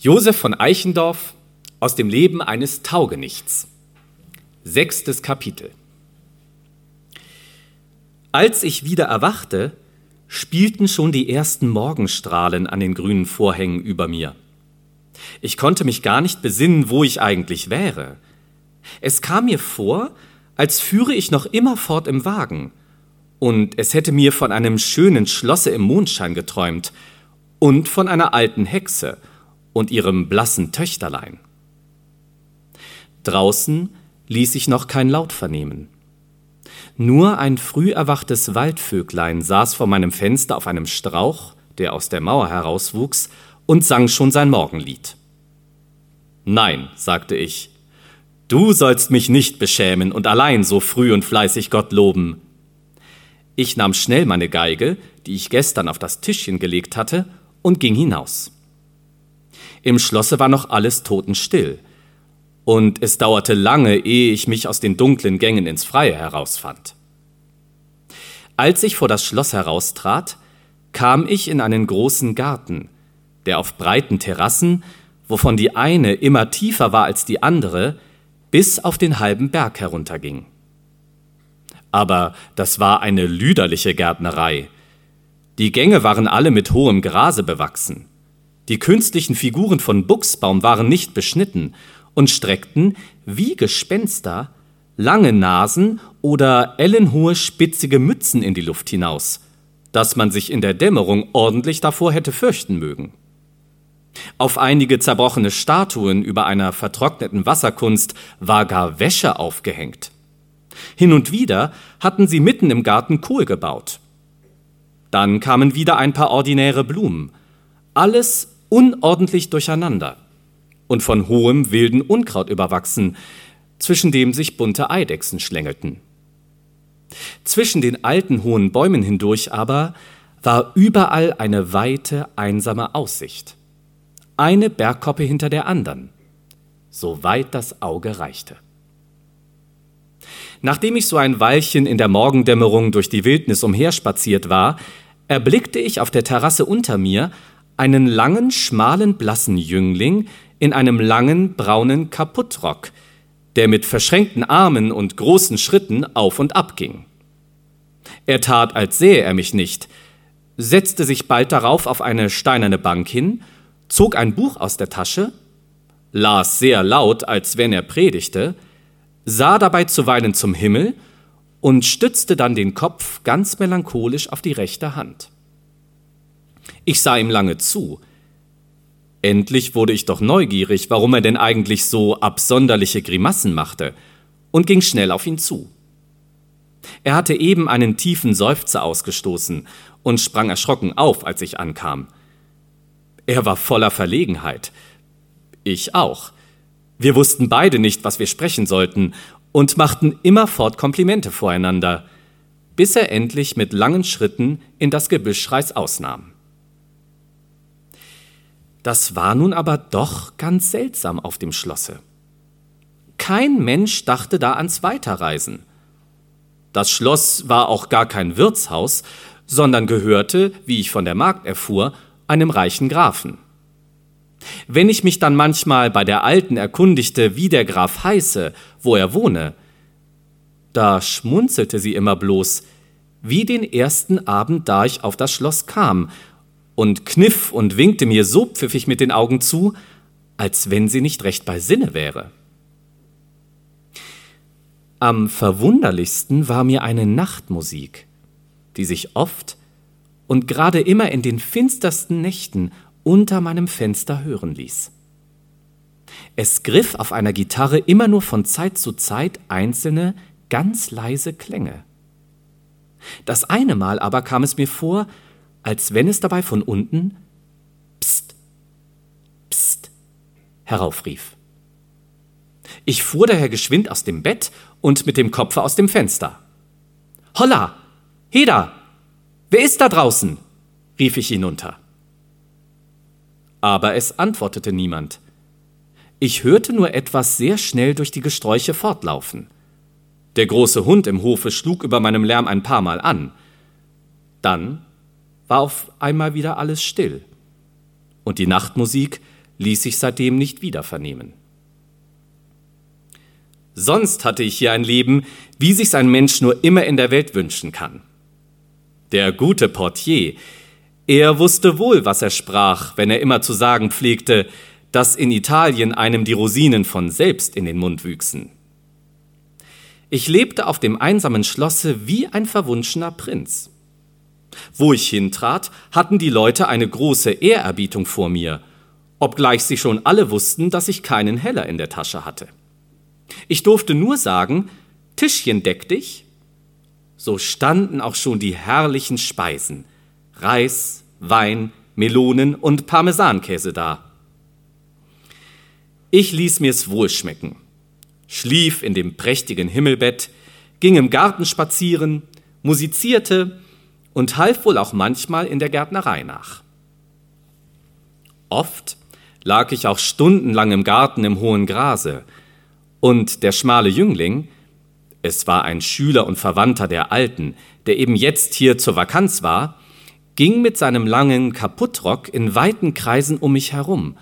Josef von Eichendorff aus dem Leben eines Taugenichts. Sechstes Kapitel. Als ich wieder erwachte, spielten schon die ersten Morgenstrahlen an den grünen Vorhängen über mir. Ich konnte mich gar nicht besinnen, wo ich eigentlich wäre. Es kam mir vor, als führe ich noch immerfort im Wagen, und es hätte mir von einem schönen Schlosse im Mondschein geträumt und von einer alten Hexe, und ihrem blassen Töchterlein. Draußen ließ sich noch kein Laut vernehmen. Nur ein früh erwachtes Waldvöglein saß vor meinem Fenster auf einem Strauch, der aus der Mauer herauswuchs, und sang schon sein Morgenlied. Nein, sagte ich, du sollst mich nicht beschämen und allein so früh und fleißig Gott loben. Ich nahm schnell meine Geige, die ich gestern auf das Tischchen gelegt hatte, und ging hinaus. Im Schlosse war noch alles totenstill. Und es dauerte lange, ehe ich mich aus den dunklen Gängen ins Freie herausfand. Als ich vor das Schloss heraustrat, kam ich in einen großen Garten, der auf breiten Terrassen, wovon die eine immer tiefer war als die andere, bis auf den halben Berg herunterging. Aber das war eine lüderliche Gärtnerei. Die Gänge waren alle mit hohem Grase bewachsen. Die künstlichen Figuren von Buchsbaum waren nicht beschnitten und streckten, wie Gespenster, lange Nasen oder ellenhohe spitzige Mützen in die Luft hinaus, dass man sich in der Dämmerung ordentlich davor hätte fürchten mögen. Auf einige zerbrochene Statuen über einer vertrockneten Wasserkunst war gar Wäsche aufgehängt. Hin und wieder hatten sie mitten im Garten Kohl gebaut. Dann kamen wieder ein paar ordinäre Blumen, alles unordentlich durcheinander und von hohem wilden Unkraut überwachsen, zwischen dem sich bunte Eidechsen schlängelten. Zwischen den alten hohen Bäumen hindurch aber war überall eine weite, einsame Aussicht. Eine Bergkoppe hinter der anderen, so weit das Auge reichte. Nachdem ich so ein Weilchen in der Morgendämmerung durch die Wildnis umherspaziert war, erblickte ich auf der Terrasse unter mir einen langen, schmalen, blassen Jüngling in einem langen, braunen Kaputtrock, der mit verschränkten Armen und großen Schritten auf und ab ging. Er tat, als sähe er mich nicht, setzte sich bald darauf auf eine steinerne Bank hin, zog ein Buch aus der Tasche, las sehr laut, als wenn er predigte, sah dabei zuweilen zum Himmel und stützte dann den Kopf ganz melancholisch auf die rechte Hand. Ich sah ihm lange zu. Endlich wurde ich doch neugierig, warum er denn eigentlich so absonderliche Grimassen machte, und ging schnell auf ihn zu. Er hatte eben einen tiefen Seufzer ausgestoßen und sprang erschrocken auf, als ich ankam. Er war voller Verlegenheit. Ich auch. Wir wussten beide nicht, was wir sprechen sollten, und machten immerfort Komplimente voreinander, bis er endlich mit langen Schritten in das Gebüsch ausnahm. Das war nun aber doch ganz seltsam auf dem Schlosse. Kein Mensch dachte da ans Weiterreisen. Das Schloss war auch gar kein Wirtshaus, sondern gehörte, wie ich von der Magd erfuhr, einem reichen Grafen. Wenn ich mich dann manchmal bei der Alten erkundigte, wie der Graf heiße, wo er wohne, da schmunzelte sie immer bloß, wie den ersten Abend, da ich auf das Schloss kam und kniff und winkte mir so pfiffig mit den Augen zu, als wenn sie nicht recht bei Sinne wäre. Am verwunderlichsten war mir eine Nachtmusik, die sich oft und gerade immer in den finstersten Nächten unter meinem Fenster hören ließ. Es griff auf einer Gitarre immer nur von Zeit zu Zeit einzelne, ganz leise Klänge. Das eine Mal aber kam es mir vor, als wenn es dabei von unten Psst, Psst heraufrief. Ich fuhr daher geschwind aus dem Bett und mit dem Kopfe aus dem Fenster. Holla! Heda! Wer ist da draußen? rief ich hinunter. Aber es antwortete niemand. Ich hörte nur etwas sehr schnell durch die Gesträuche fortlaufen. Der große Hund im Hofe schlug über meinem Lärm ein paar Mal an. Dann war auf einmal wieder alles still. Und die Nachtmusik ließ sich seitdem nicht wieder vernehmen. Sonst hatte ich hier ein Leben, wie sich's ein Mensch nur immer in der Welt wünschen kann. Der gute Portier, er wusste wohl, was er sprach, wenn er immer zu sagen pflegte, dass in Italien einem die Rosinen von selbst in den Mund wüchsen. Ich lebte auf dem einsamen Schlosse wie ein verwunschener Prinz. Wo ich hintrat, hatten die Leute eine große Ehrerbietung vor mir, obgleich sie schon alle wussten, dass ich keinen Heller in der Tasche hatte. Ich durfte nur sagen, Tischchen deck dich. So standen auch schon die herrlichen Speisen, Reis, Wein, Melonen und Parmesankäse da. Ich ließ mir's wohl schmecken, schlief in dem prächtigen Himmelbett, ging im Garten spazieren, musizierte und half wohl auch manchmal in der Gärtnerei nach. Oft lag ich auch stundenlang im Garten im hohen Grase, und der schmale Jüngling, es war ein Schüler und Verwandter der Alten, der eben jetzt hier zur Vakanz war, ging mit seinem langen Kaputtrock in weiten Kreisen um mich herum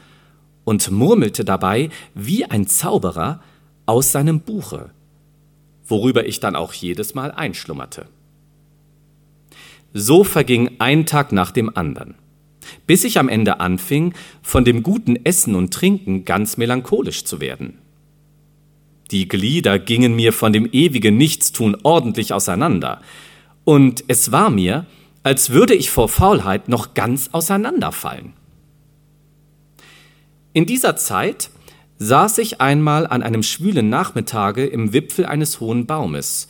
und murmelte dabei wie ein Zauberer aus seinem Buche, worüber ich dann auch jedes Mal einschlummerte. So verging ein Tag nach dem anderen, bis ich am Ende anfing, von dem guten Essen und Trinken ganz melancholisch zu werden. Die Glieder gingen mir von dem ewigen Nichtstun ordentlich auseinander, und es war mir, als würde ich vor Faulheit noch ganz auseinanderfallen. In dieser Zeit saß ich einmal an einem schwülen Nachmittage im Wipfel eines hohen Baumes,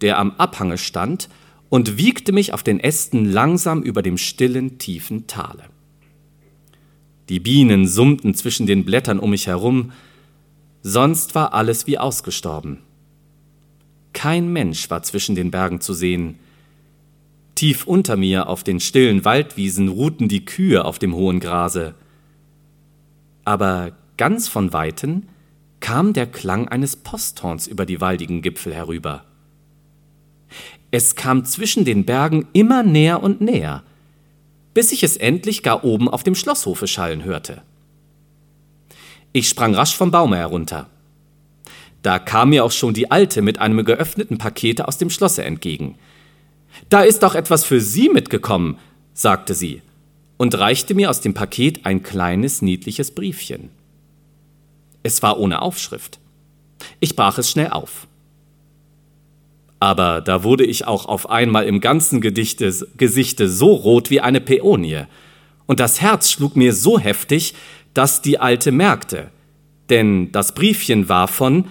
der am Abhange stand, und wiegte mich auf den Ästen langsam über dem stillen, tiefen Tale. Die Bienen summten zwischen den Blättern um mich herum, sonst war alles wie ausgestorben. Kein Mensch war zwischen den Bergen zu sehen. Tief unter mir auf den stillen Waldwiesen ruhten die Kühe auf dem hohen Grase. Aber ganz von Weiten kam der Klang eines Posthorns über die waldigen Gipfel herüber. Es kam zwischen den Bergen immer näher und näher, bis ich es endlich gar oben auf dem Schlosshofe schallen hörte. Ich sprang rasch vom Baume herunter. Da kam mir auch schon die Alte mit einem geöffneten Pakete aus dem Schlosse entgegen. Da ist doch etwas für Sie mitgekommen, sagte sie und reichte mir aus dem Paket ein kleines, niedliches Briefchen. Es war ohne Aufschrift. Ich brach es schnell auf. Aber da wurde ich auch auf einmal im ganzen Gedichte, Gesichte so rot wie eine Päonie, und das Herz schlug mir so heftig, dass die Alte merkte, denn das Briefchen war von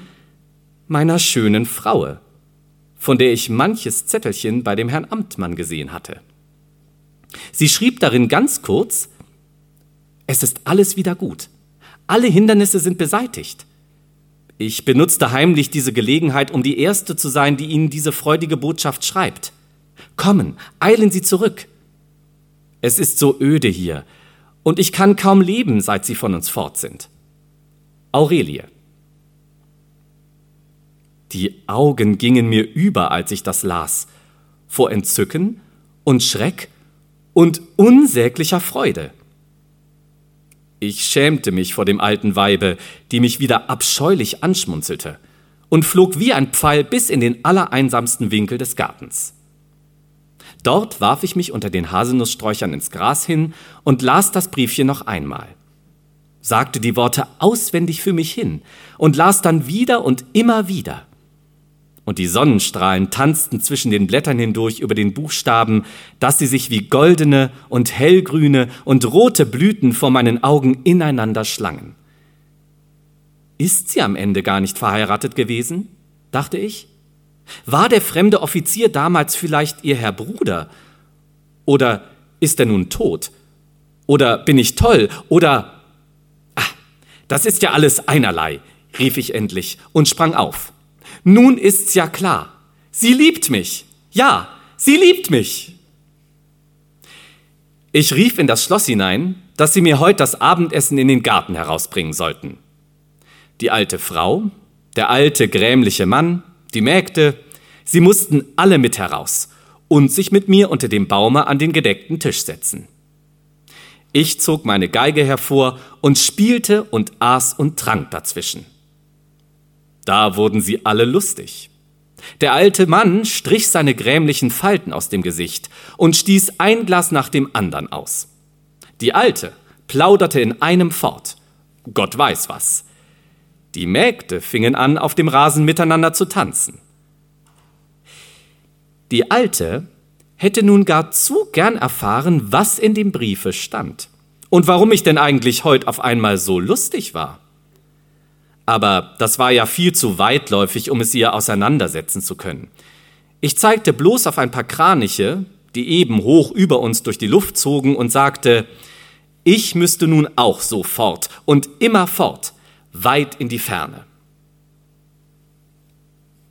meiner schönen Fraue, von der ich manches Zettelchen bei dem Herrn Amtmann gesehen hatte. Sie schrieb darin ganz kurz, es ist alles wieder gut, alle Hindernisse sind beseitigt. Ich benutzte heimlich diese Gelegenheit, um die Erste zu sein, die Ihnen diese freudige Botschaft schreibt. Kommen, eilen Sie zurück. Es ist so öde hier, und ich kann kaum leben, seit sie von uns fort sind. Aurelie. Die Augen gingen mir über, als ich das las, vor Entzücken und Schreck und unsäglicher Freude. Ich schämte mich vor dem alten Weibe, die mich wieder abscheulich anschmunzelte, und flog wie ein Pfeil bis in den allereinsamsten Winkel des Gartens. Dort warf ich mich unter den Haselnusssträuchern ins Gras hin und las das Briefchen noch einmal, sagte die Worte auswendig für mich hin und las dann wieder und immer wieder. Und die Sonnenstrahlen tanzten zwischen den Blättern hindurch über den Buchstaben, dass sie sich wie goldene und hellgrüne und rote Blüten vor meinen Augen ineinander schlangen. Ist sie am Ende gar nicht verheiratet gewesen? dachte ich. War der fremde Offizier damals vielleicht Ihr Herr Bruder? Oder ist er nun tot? Oder bin ich toll? Oder... Ah, das ist ja alles einerlei, rief ich endlich und sprang auf. Nun ist's ja klar. Sie liebt mich. Ja, sie liebt mich. Ich rief in das Schloss hinein, dass sie mir heute das Abendessen in den Garten herausbringen sollten. Die alte Frau, der alte grämliche Mann, die Mägde, sie mussten alle mit heraus und sich mit mir unter dem Baume an den gedeckten Tisch setzen. Ich zog meine Geige hervor und spielte und aß und trank dazwischen. Da wurden sie alle lustig. Der alte Mann strich seine grämlichen Falten aus dem Gesicht und stieß ein Glas nach dem andern aus. Die Alte plauderte in einem fort. Gott weiß was. Die Mägde fingen an, auf dem Rasen miteinander zu tanzen. Die Alte hätte nun gar zu gern erfahren, was in dem Briefe stand und warum ich denn eigentlich heut auf einmal so lustig war. Aber das war ja viel zu weitläufig, um es ihr auseinandersetzen zu können. Ich zeigte bloß auf ein paar Kraniche, die eben hoch über uns durch die Luft zogen, und sagte, ich müsste nun auch so fort und immer fort, weit in die Ferne.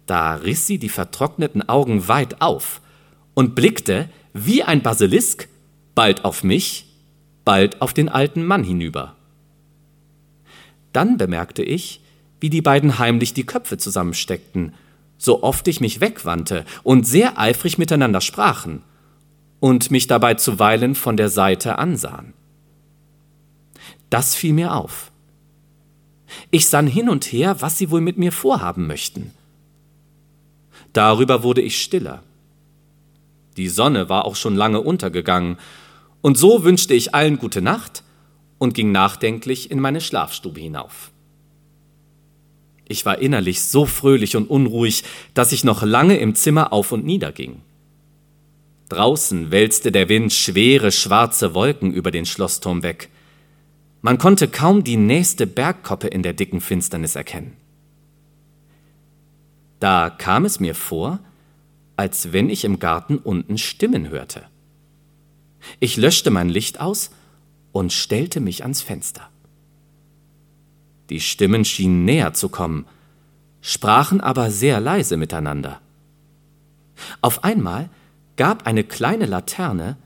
Da riss sie die vertrockneten Augen weit auf und blickte wie ein Basilisk bald auf mich, bald auf den alten Mann hinüber. Dann bemerkte ich, wie die beiden heimlich die Köpfe zusammensteckten, so oft ich mich wegwandte und sehr eifrig miteinander sprachen und mich dabei zuweilen von der Seite ansahen. Das fiel mir auf. Ich sann hin und her, was sie wohl mit mir vorhaben möchten. Darüber wurde ich stiller. Die Sonne war auch schon lange untergegangen, und so wünschte ich allen gute Nacht und ging nachdenklich in meine Schlafstube hinauf. Ich war innerlich so fröhlich und unruhig, dass ich noch lange im Zimmer auf und nieder ging. Draußen wälzte der Wind schwere schwarze Wolken über den Schlossturm weg. Man konnte kaum die nächste Bergkoppe in der dicken Finsternis erkennen. Da kam es mir vor, als wenn ich im Garten unten Stimmen hörte. Ich löschte mein Licht aus und stellte mich ans Fenster. Die Stimmen schienen näher zu kommen, sprachen aber sehr leise miteinander. Auf einmal gab eine kleine Laterne,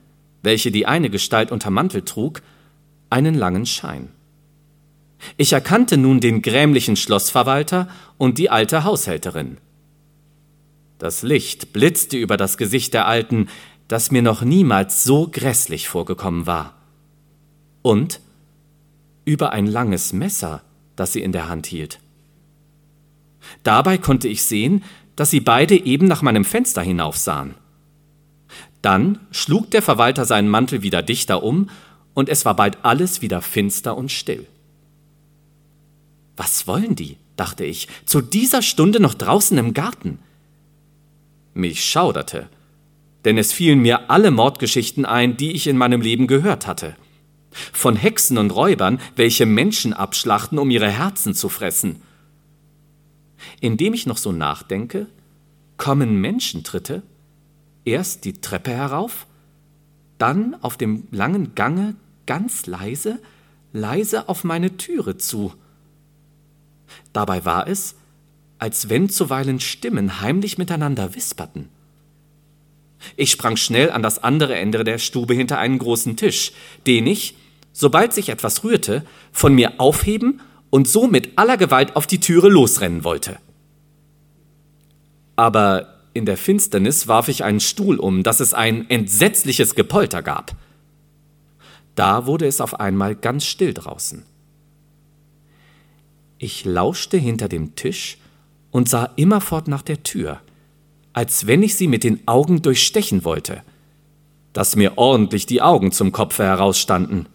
welche die eine Gestalt unter Mantel trug, einen langen Schein. Ich erkannte nun den grämlichen Schlossverwalter und die alte Haushälterin. Das Licht blitzte über das Gesicht der Alten, das mir noch niemals so grässlich vorgekommen war. Und über ein langes Messer, das sie in der Hand hielt. Dabei konnte ich sehen, dass sie beide eben nach meinem Fenster hinaufsahen. Dann schlug der Verwalter seinen Mantel wieder dichter um, und es war bald alles wieder finster und still. Was wollen die? dachte ich, zu dieser Stunde noch draußen im Garten. Mich schauderte, denn es fielen mir alle Mordgeschichten ein, die ich in meinem Leben gehört hatte von Hexen und Räubern, welche Menschen abschlachten, um ihre Herzen zu fressen. Indem ich noch so nachdenke, kommen Menschentritte, erst die Treppe herauf, dann auf dem langen Gange ganz leise, leise auf meine Türe zu. Dabei war es, als wenn zuweilen Stimmen heimlich miteinander wisperten. Ich sprang schnell an das andere Ende der Stube hinter einen großen Tisch, den ich, sobald sich etwas rührte, von mir aufheben und so mit aller Gewalt auf die Türe losrennen wollte. Aber in der Finsternis warf ich einen Stuhl um, dass es ein entsetzliches Gepolter gab. Da wurde es auf einmal ganz still draußen. Ich lauschte hinter dem Tisch und sah immerfort nach der Tür, als wenn ich sie mit den Augen durchstechen wollte, dass mir ordentlich die Augen zum Kopfe herausstanden.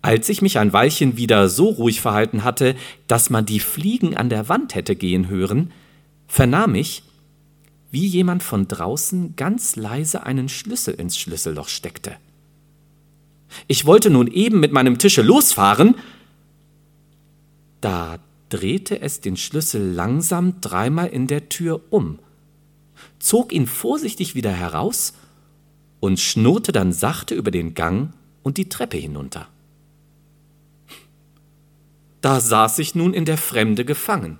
Als ich mich ein Weilchen wieder so ruhig verhalten hatte, dass man die Fliegen an der Wand hätte gehen hören, vernahm ich, wie jemand von draußen ganz leise einen Schlüssel ins Schlüsselloch steckte. Ich wollte nun eben mit meinem Tische losfahren, da drehte es den Schlüssel langsam dreimal in der Tür um, zog ihn vorsichtig wieder heraus und schnurrte dann sachte über den Gang und die Treppe hinunter. Da saß ich nun in der Fremde gefangen.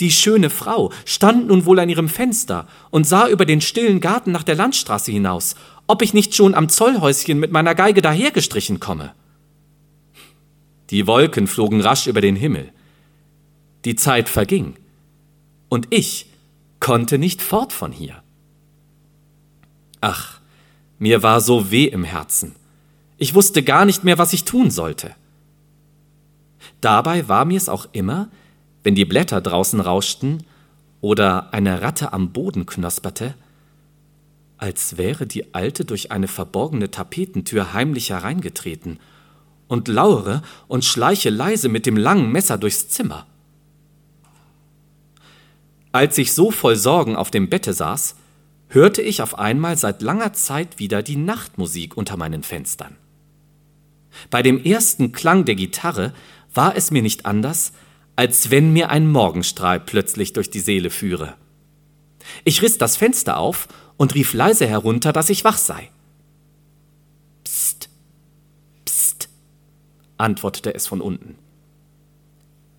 Die schöne Frau stand nun wohl an ihrem Fenster und sah über den stillen Garten nach der Landstraße hinaus, ob ich nicht schon am Zollhäuschen mit meiner Geige dahergestrichen komme. Die Wolken flogen rasch über den Himmel. Die Zeit verging, und ich konnte nicht fort von hier. Ach, Mir war so weh im Herzen. Ich wusste gar nicht mehr, was ich tun sollte. Dabei war mir es auch immer, wenn die Blätter draußen rauschten oder eine Ratte am Boden knosperte, als wäre die Alte durch eine verborgene Tapetentür heimlich hereingetreten und lauere und schleiche leise mit dem langen Messer durchs Zimmer. Als ich so voll Sorgen auf dem Bette saß, hörte ich auf einmal seit langer Zeit wieder die Nachtmusik unter meinen Fenstern. Bei dem ersten Klang der Gitarre war es mir nicht anders, als wenn mir ein Morgenstrahl plötzlich durch die Seele führe. Ich riss das Fenster auf und rief leise herunter, dass ich wach sei. Psst, psst, antwortete es von unten.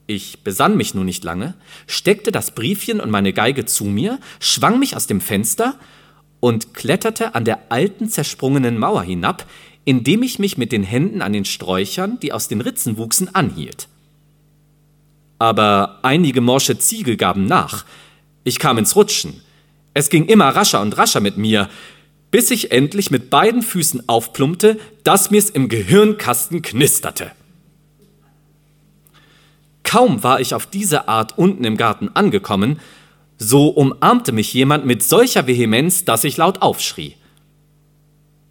Ich besann mich nun nicht lange, steckte das Briefchen und meine Geige zu mir, schwang mich aus dem Fenster und kletterte an der alten zersprungenen Mauer hinab, indem ich mich mit den Händen an den Sträuchern, die aus den Ritzen wuchsen, anhielt. Aber einige morsche Ziegel gaben nach. Ich kam ins Rutschen. Es ging immer rascher und rascher mit mir, bis ich endlich mit beiden Füßen aufplumpte, dass mir's im Gehirnkasten knisterte. Kaum war ich auf diese Art unten im Garten angekommen, so umarmte mich jemand mit solcher Vehemenz, dass ich laut aufschrie.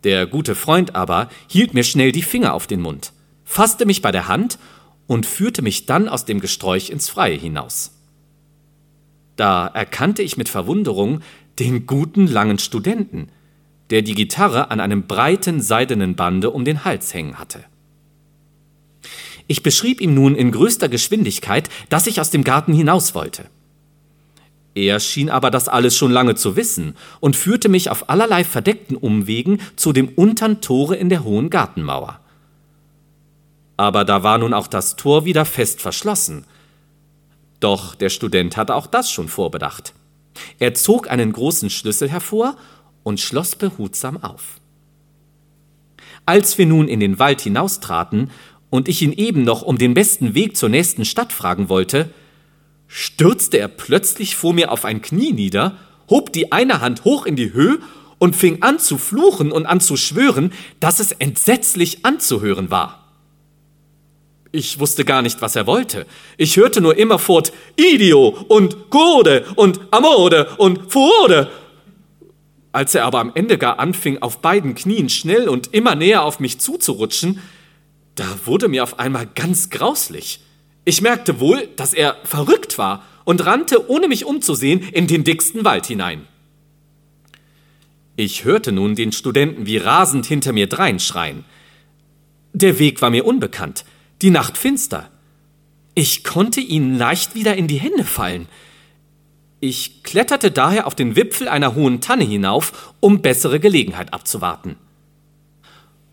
Der gute Freund aber hielt mir schnell die Finger auf den Mund, fasste mich bei der Hand und führte mich dann aus dem Gesträuch ins Freie hinaus. Da erkannte ich mit Verwunderung den guten langen Studenten, der die Gitarre an einem breiten seidenen Bande um den Hals hängen hatte. Ich beschrieb ihm nun in größter Geschwindigkeit, dass ich aus dem Garten hinaus wollte. Er schien aber das alles schon lange zu wissen und führte mich auf allerlei verdeckten Umwegen zu dem untern Tore in der hohen Gartenmauer. Aber da war nun auch das Tor wieder fest verschlossen. Doch der Student hatte auch das schon vorbedacht. Er zog einen großen Schlüssel hervor und schloss behutsam auf. Als wir nun in den Wald hinaustraten und ich ihn eben noch um den besten Weg zur nächsten Stadt fragen wollte, stürzte er plötzlich vor mir auf ein Knie nieder, hob die eine Hand hoch in die Höhe und fing an zu fluchen und an zu schwören, dass es entsetzlich anzuhören war. Ich wusste gar nicht, was er wollte. Ich hörte nur immerfort Idio und Gode und Amode und Fuode. Als er aber am Ende gar anfing, auf beiden Knien schnell und immer näher auf mich zuzurutschen, da wurde mir auf einmal ganz grauslich. Ich merkte wohl, dass er verrückt war und rannte, ohne mich umzusehen, in den dicksten Wald hinein. Ich hörte nun den Studenten wie rasend hinter mir dreinschreien. Der Weg war mir unbekannt, die Nacht finster. Ich konnte ihnen leicht wieder in die Hände fallen. Ich kletterte daher auf den Wipfel einer hohen Tanne hinauf, um bessere Gelegenheit abzuwarten.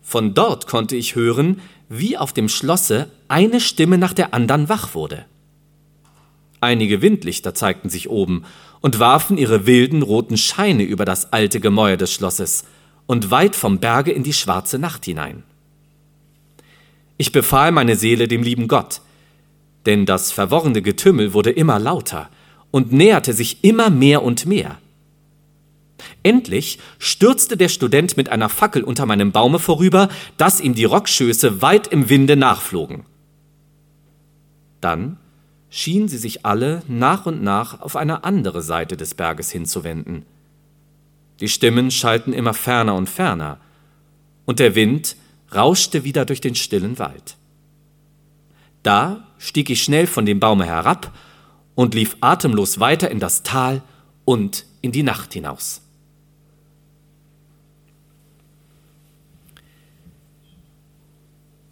Von dort konnte ich hören, wie auf dem Schlosse eine Stimme nach der anderen wach wurde. Einige Windlichter zeigten sich oben und warfen ihre wilden roten Scheine über das alte Gemäuer des Schlosses und weit vom Berge in die schwarze Nacht hinein. Ich befahl meine Seele dem lieben Gott, denn das verworrene Getümmel wurde immer lauter und näherte sich immer mehr und mehr. Endlich stürzte der Student mit einer Fackel unter meinem Baume vorüber, dass ihm die Rockschöße weit im Winde nachflogen. Dann schienen sie sich alle nach und nach auf eine andere Seite des Berges hinzuwenden. Die Stimmen schallten immer ferner und ferner, und der Wind rauschte wieder durch den stillen Wald. Da stieg ich schnell von dem Baume herab und lief atemlos weiter in das Tal und in die Nacht hinaus.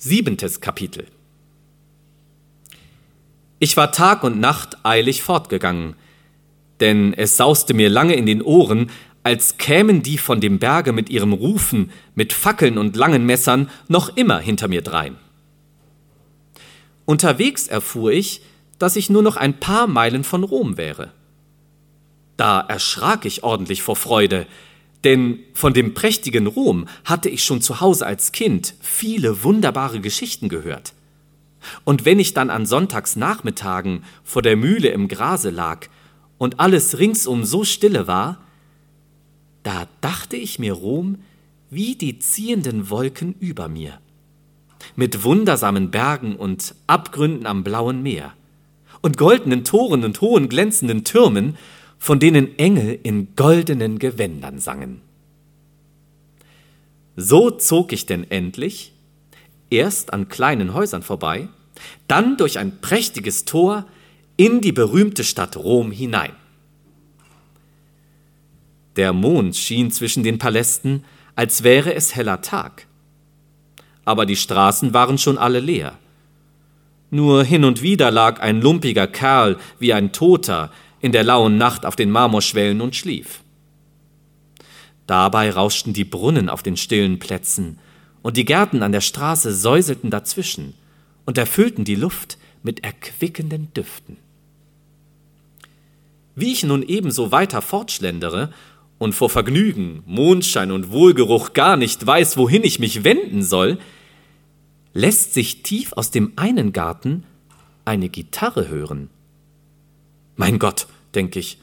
Siebentes Kapitel Ich war Tag und Nacht eilig fortgegangen, denn es sauste mir lange in den Ohren, als kämen die von dem Berge mit ihrem Rufen, mit Fackeln und langen Messern noch immer hinter mir drein. Unterwegs erfuhr ich, dass ich nur noch ein paar Meilen von Rom wäre. Da erschrak ich ordentlich vor Freude, denn von dem prächtigen Rom hatte ich schon zu Hause als Kind viele wunderbare Geschichten gehört. Und wenn ich dann an Sonntagsnachmittagen vor der Mühle im Grase lag und alles ringsum so stille war, da dachte ich mir Rom wie die ziehenden Wolken über mir, mit wundersamen Bergen und Abgründen am blauen Meer und goldenen Toren und hohen glänzenden Türmen, von denen Engel in goldenen Gewändern sangen. So zog ich denn endlich, erst an kleinen Häusern vorbei, dann durch ein prächtiges Tor in die berühmte Stadt Rom hinein. Der Mond schien zwischen den Palästen, als wäre es heller Tag. Aber die Straßen waren schon alle leer. Nur hin und wieder lag ein lumpiger Kerl wie ein Toter in der lauen Nacht auf den Marmorschwellen und schlief. Dabei rauschten die Brunnen auf den stillen Plätzen, und die Gärten an der Straße säuselten dazwischen und erfüllten die Luft mit erquickenden Düften. Wie ich nun ebenso weiter fortschlendere und vor Vergnügen, Mondschein und Wohlgeruch gar nicht weiß, wohin ich mich wenden soll, lässt sich tief aus dem einen Garten eine Gitarre hören. Mein Gott, denke ich,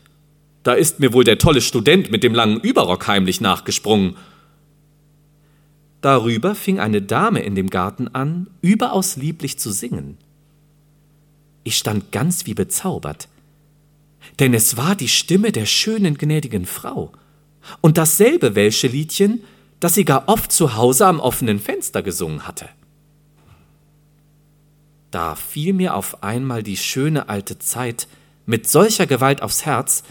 da ist mir wohl der tolle Student mit dem langen Überrock heimlich nachgesprungen. Darüber fing eine Dame in dem Garten an, überaus lieblich zu singen. Ich stand ganz wie bezaubert, denn es war die Stimme der schönen, gnädigen Frau und dasselbe Welsche Liedchen, das sie gar oft zu Hause am offenen Fenster gesungen hatte. Da fiel mir auf einmal die schöne alte Zeit mit solcher Gewalt aufs Herz,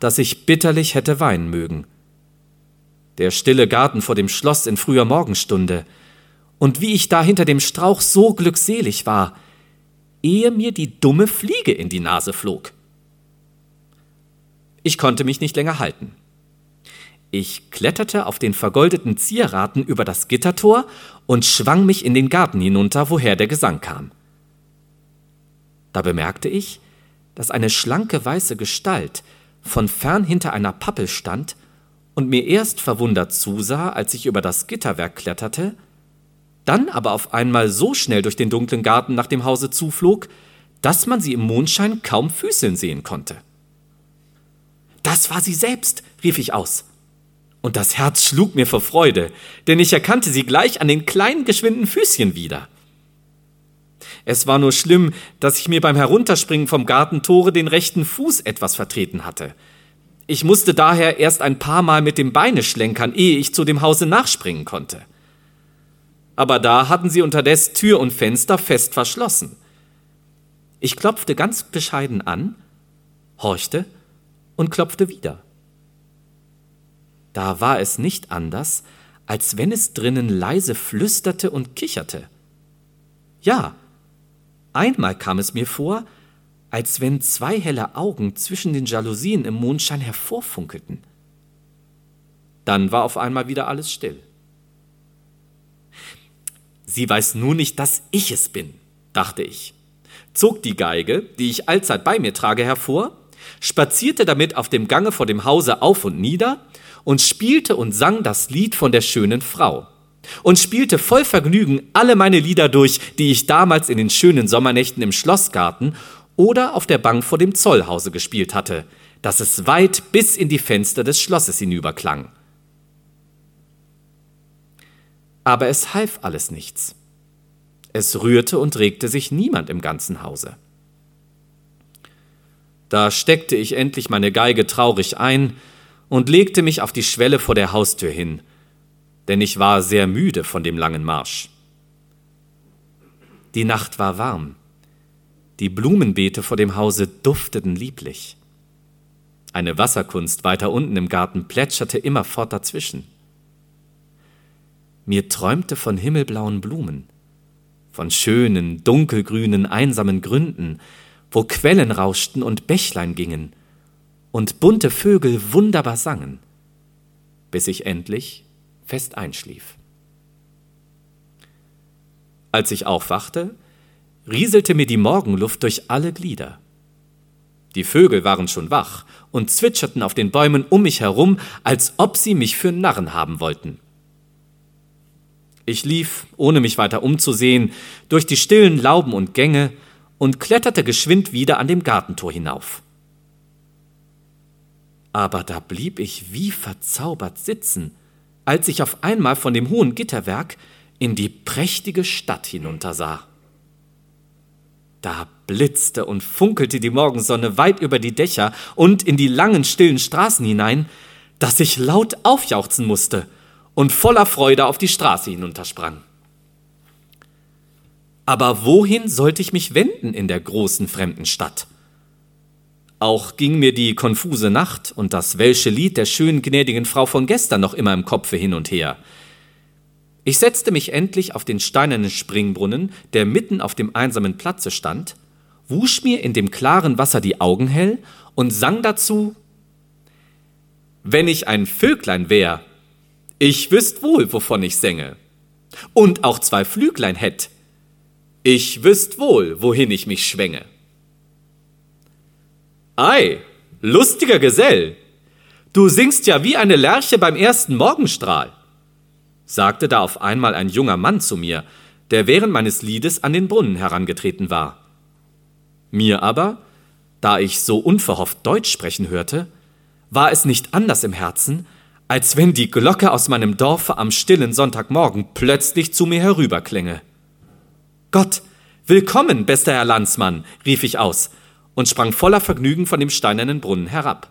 dass ich bitterlich hätte weinen mögen. Der stille Garten vor dem Schloss in früher Morgenstunde, und wie ich da hinter dem Strauch so glückselig war, ehe mir die dumme Fliege in die Nase flog. Ich konnte mich nicht länger halten. Ich kletterte auf den vergoldeten Zierraten über das Gittertor und schwang mich in den Garten hinunter, woher der Gesang kam. Da bemerkte ich, dass eine schlanke weiße Gestalt von fern hinter einer Pappel stand und mir erst verwundert zusah, als ich über das Gitterwerk kletterte, dann aber auf einmal so schnell durch den dunklen Garten nach dem Hause zuflog, dass man sie im Mondschein kaum füßeln sehen konnte. Das war sie selbst, rief ich aus. Und das Herz schlug mir vor Freude, denn ich erkannte sie gleich an den kleinen geschwinden Füßchen wieder. Es war nur schlimm, dass ich mir beim Herunterspringen vom Gartentore den rechten Fuß etwas vertreten hatte. Ich musste daher erst ein paar Mal mit dem Beine schlenkern, ehe ich zu dem Hause nachspringen konnte. Aber da hatten sie unterdes Tür und Fenster fest verschlossen. Ich klopfte ganz bescheiden an, horchte und klopfte wieder. Da war es nicht anders, als wenn es drinnen leise flüsterte und kicherte. Ja, Einmal kam es mir vor, als wenn zwei helle Augen zwischen den Jalousien im Mondschein hervorfunkelten. Dann war auf einmal wieder alles still. Sie weiß nur nicht, dass ich es bin, dachte ich, zog die Geige, die ich allzeit bei mir trage, hervor, spazierte damit auf dem Gange vor dem Hause auf und nieder und spielte und sang das Lied von der schönen Frau und spielte voll Vergnügen alle meine Lieder durch, die ich damals in den schönen Sommernächten im Schlossgarten oder auf der Bank vor dem Zollhause gespielt hatte, dass es weit bis in die Fenster des Schlosses hinüberklang. Aber es half alles nichts. Es rührte und regte sich niemand im ganzen Hause. Da steckte ich endlich meine Geige traurig ein und legte mich auf die Schwelle vor der Haustür hin, denn ich war sehr müde von dem langen Marsch. Die Nacht war warm. Die Blumenbeete vor dem Hause dufteten lieblich. Eine Wasserkunst weiter unten im Garten plätscherte immerfort dazwischen. Mir träumte von himmelblauen Blumen, von schönen, dunkelgrünen, einsamen Gründen, wo Quellen rauschten und Bächlein gingen und bunte Vögel wunderbar sangen, bis ich endlich fest einschlief. Als ich aufwachte, rieselte mir die Morgenluft durch alle Glieder. Die Vögel waren schon wach und zwitscherten auf den Bäumen um mich herum, als ob sie mich für Narren haben wollten. Ich lief, ohne mich weiter umzusehen, durch die stillen Lauben und Gänge und kletterte geschwind wieder an dem Gartentor hinauf. Aber da blieb ich wie verzaubert sitzen, als ich auf einmal von dem hohen Gitterwerk in die prächtige Stadt hinuntersah. Da blitzte und funkelte die Morgensonne weit über die Dächer und in die langen, stillen Straßen hinein, dass ich laut aufjauchzen musste und voller Freude auf die Straße hinuntersprang. Aber wohin sollte ich mich wenden in der großen fremden Stadt? Auch ging mir die konfuse Nacht und das welsche Lied der schönen gnädigen Frau von gestern noch immer im Kopfe hin und her. Ich setzte mich endlich auf den steinernen Springbrunnen, der mitten auf dem einsamen Platze stand, wusch mir in dem klaren Wasser die Augen hell und sang dazu Wenn ich ein Vöglein wär, ich wüsst wohl, wovon ich sänge, und auch zwei Flüglein hätt, ich wüsst wohl, wohin ich mich schwänge. Ei, lustiger Gesell, du singst ja wie eine Lerche beim ersten Morgenstrahl, sagte da auf einmal ein junger Mann zu mir, der während meines Liedes an den Brunnen herangetreten war. Mir aber, da ich so unverhofft Deutsch sprechen hörte, war es nicht anders im Herzen, als wenn die Glocke aus meinem Dorfe am stillen Sonntagmorgen plötzlich zu mir herüberklänge. Gott, willkommen, bester Herr Landsmann, rief ich aus und sprang voller Vergnügen von dem steinernen Brunnen herab.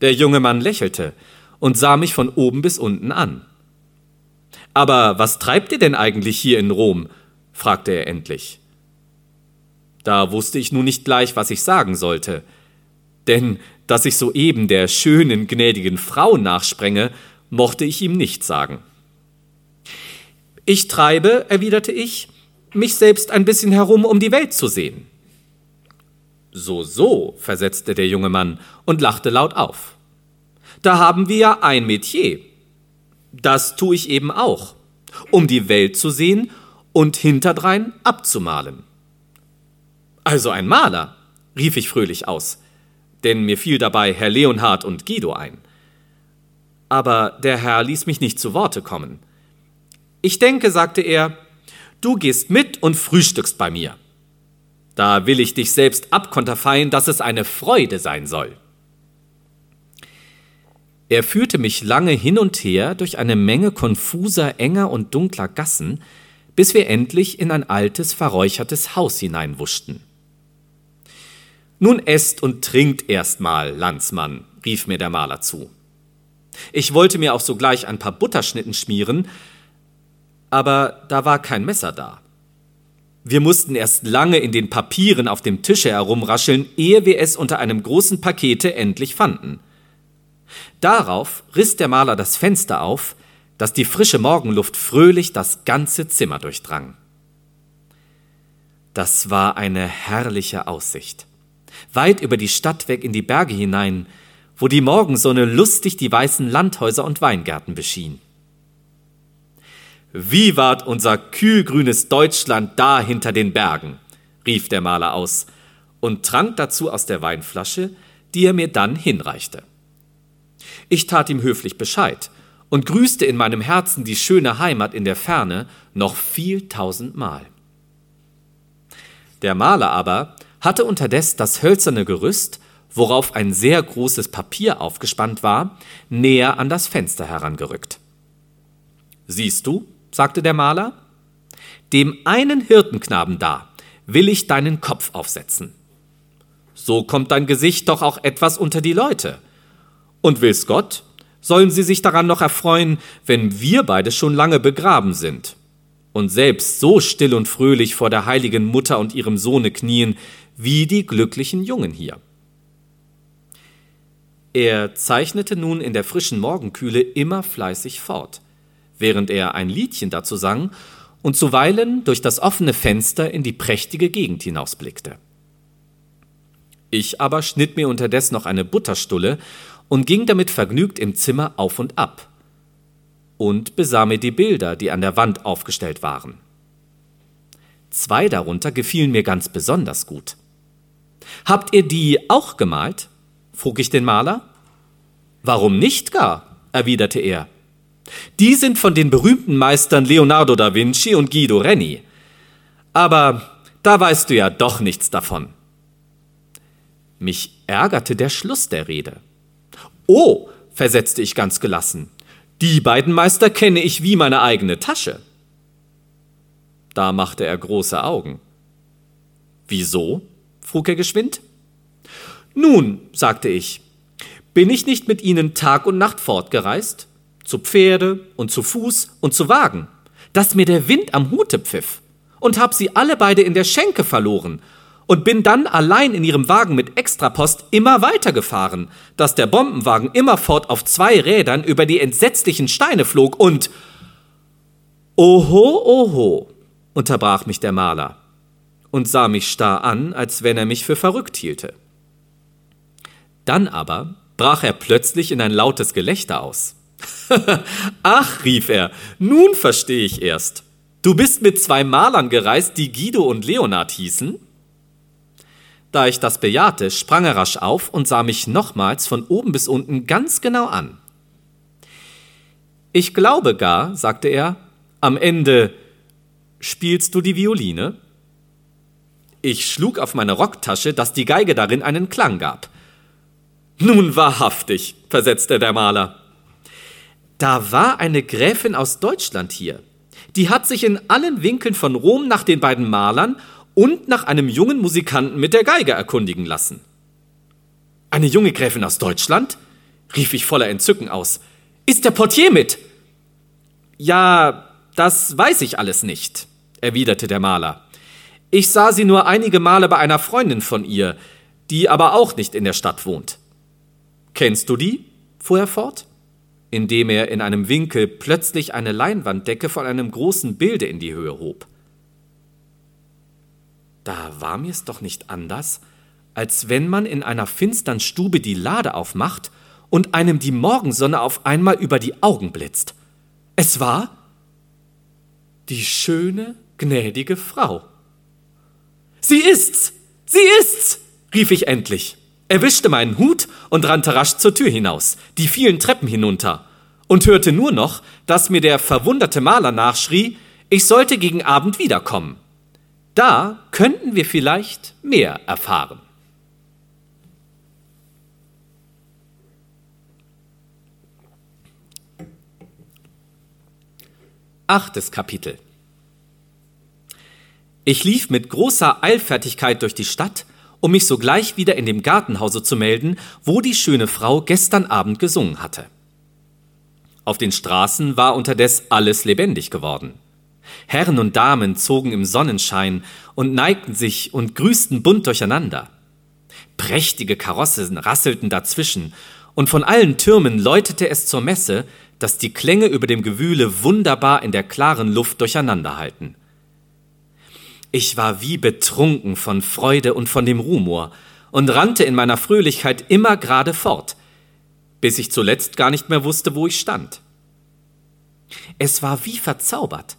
Der junge Mann lächelte und sah mich von oben bis unten an. Aber was treibt ihr denn eigentlich hier in Rom? fragte er endlich. Da wusste ich nun nicht gleich, was ich sagen sollte, denn dass ich soeben der schönen, gnädigen Frau nachsprenge, mochte ich ihm nicht sagen. Ich treibe, erwiderte ich, mich selbst ein bisschen herum, um die Welt zu sehen. So, so, versetzte der junge Mann und lachte laut auf. Da haben wir ja ein Metier. Das tue ich eben auch, um die Welt zu sehen und hinterdrein abzumalen. Also ein Maler, rief ich fröhlich aus, denn mir fiel dabei Herr Leonhard und Guido ein. Aber der Herr ließ mich nicht zu Worte kommen. Ich denke, sagte er, du gehst mit und frühstückst bei mir. Da will ich dich selbst abkonterfeien, dass es eine Freude sein soll. Er führte mich lange hin und her durch eine Menge konfuser, enger und dunkler Gassen, bis wir endlich in ein altes, verräuchertes Haus hineinwuschten. Nun esst und trinkt erstmal, Landsmann, rief mir der Maler zu. Ich wollte mir auch sogleich ein paar Butterschnitten schmieren, aber da war kein Messer da. Wir mussten erst lange in den Papieren auf dem Tische herumrascheln, ehe wir es unter einem großen Pakete endlich fanden. Darauf riss der Maler das Fenster auf, dass die frische Morgenluft fröhlich das ganze Zimmer durchdrang. Das war eine herrliche Aussicht. Weit über die Stadt weg in die Berge hinein, wo die Morgensonne lustig die weißen Landhäuser und Weingärten beschien. Wie ward unser kühlgrünes Deutschland da hinter den Bergen, rief der Maler aus und trank dazu aus der Weinflasche, die er mir dann hinreichte. Ich tat ihm höflich Bescheid und grüßte in meinem Herzen die schöne Heimat in der Ferne noch viel tausendmal. Der Maler aber hatte unterdes das hölzerne Gerüst, worauf ein sehr großes Papier aufgespannt war, näher an das Fenster herangerückt. Siehst du, sagte der Maler, dem einen Hirtenknaben da will ich deinen Kopf aufsetzen. So kommt dein Gesicht doch auch etwas unter die Leute. Und will's Gott, sollen sie sich daran noch erfreuen, wenn wir beide schon lange begraben sind und selbst so still und fröhlich vor der heiligen Mutter und ihrem Sohne knien, wie die glücklichen Jungen hier. Er zeichnete nun in der frischen Morgenkühle immer fleißig fort, während er ein Liedchen dazu sang und zuweilen durch das offene Fenster in die prächtige Gegend hinausblickte. Ich aber schnitt mir unterdessen noch eine Butterstulle und ging damit vergnügt im Zimmer auf und ab und besah mir die Bilder, die an der Wand aufgestellt waren. Zwei darunter gefielen mir ganz besonders gut. Habt ihr die auch gemalt? frug ich den Maler. Warum nicht gar? erwiderte er. Die sind von den berühmten Meistern Leonardo da Vinci und Guido Reni. Aber da weißt du ja doch nichts davon. Mich ärgerte der Schluss der Rede. Oh, versetzte ich ganz gelassen, Die beiden Meister kenne ich wie meine eigene Tasche. Da machte er große Augen. Wieso? frug er geschwind. Nun, sagte ich, bin ich nicht mit ihnen Tag und Nacht fortgereist? Zu Pferde und zu Fuß und zu Wagen, dass mir der Wind am Hute pfiff, und hab sie alle beide in der Schenke verloren und bin dann allein in ihrem Wagen mit Extrapost immer weitergefahren, dass der Bombenwagen immerfort auf zwei Rädern über die entsetzlichen Steine flog und Oho, oho, unterbrach mich der Maler und sah mich starr an, als wenn er mich für verrückt hielte. Dann aber brach er plötzlich in ein lautes Gelächter aus. Ach, rief er, nun verstehe ich erst. Du bist mit zwei Malern gereist, die Guido und Leonard hießen? Da ich das bejahte, sprang er rasch auf und sah mich nochmals von oben bis unten ganz genau an. Ich glaube gar, sagte er, am Ende Spielst du die Violine? Ich schlug auf meine Rocktasche, dass die Geige darin einen Klang gab. Nun wahrhaftig, versetzte der Maler. Da war eine Gräfin aus Deutschland hier. Die hat sich in allen Winkeln von Rom nach den beiden Malern und nach einem jungen Musikanten mit der Geige erkundigen lassen. Eine junge Gräfin aus Deutschland? rief ich voller Entzücken aus. Ist der Portier mit? Ja, das weiß ich alles nicht, erwiderte der Maler. Ich sah sie nur einige Male bei einer Freundin von ihr, die aber auch nicht in der Stadt wohnt. Kennst du die? fuhr er fort, indem er in einem Winkel plötzlich eine Leinwanddecke von einem großen Bilde in die Höhe hob. Da war mir's doch nicht anders, als wenn man in einer finstern Stube die Lade aufmacht und einem die Morgensonne auf einmal über die Augen blitzt. Es war die schöne, gnädige Frau. Sie ist's! Sie ist's! rief ich endlich, erwischte meinen Hut und rannte rasch zur Tür hinaus, die vielen Treppen hinunter, und hörte nur noch, dass mir der verwunderte Maler nachschrie, ich sollte gegen Abend wiederkommen. Da könnten wir vielleicht mehr erfahren. Achtes Kapitel Ich lief mit großer Eilfertigkeit durch die Stadt, um mich sogleich wieder in dem Gartenhause zu melden, wo die schöne Frau gestern Abend gesungen hatte. Auf den Straßen war unterdes alles lebendig geworden. Herren und Damen zogen im Sonnenschein und neigten sich und grüßten bunt durcheinander. Prächtige Karossen rasselten dazwischen, und von allen Türmen läutete es zur Messe, dass die Klänge über dem Gewühle wunderbar in der klaren Luft durcheinanderhalten. Ich war wie betrunken von Freude und von dem Rumor und rannte in meiner Fröhlichkeit immer gerade fort, bis ich zuletzt gar nicht mehr wusste, wo ich stand. Es war wie verzaubert,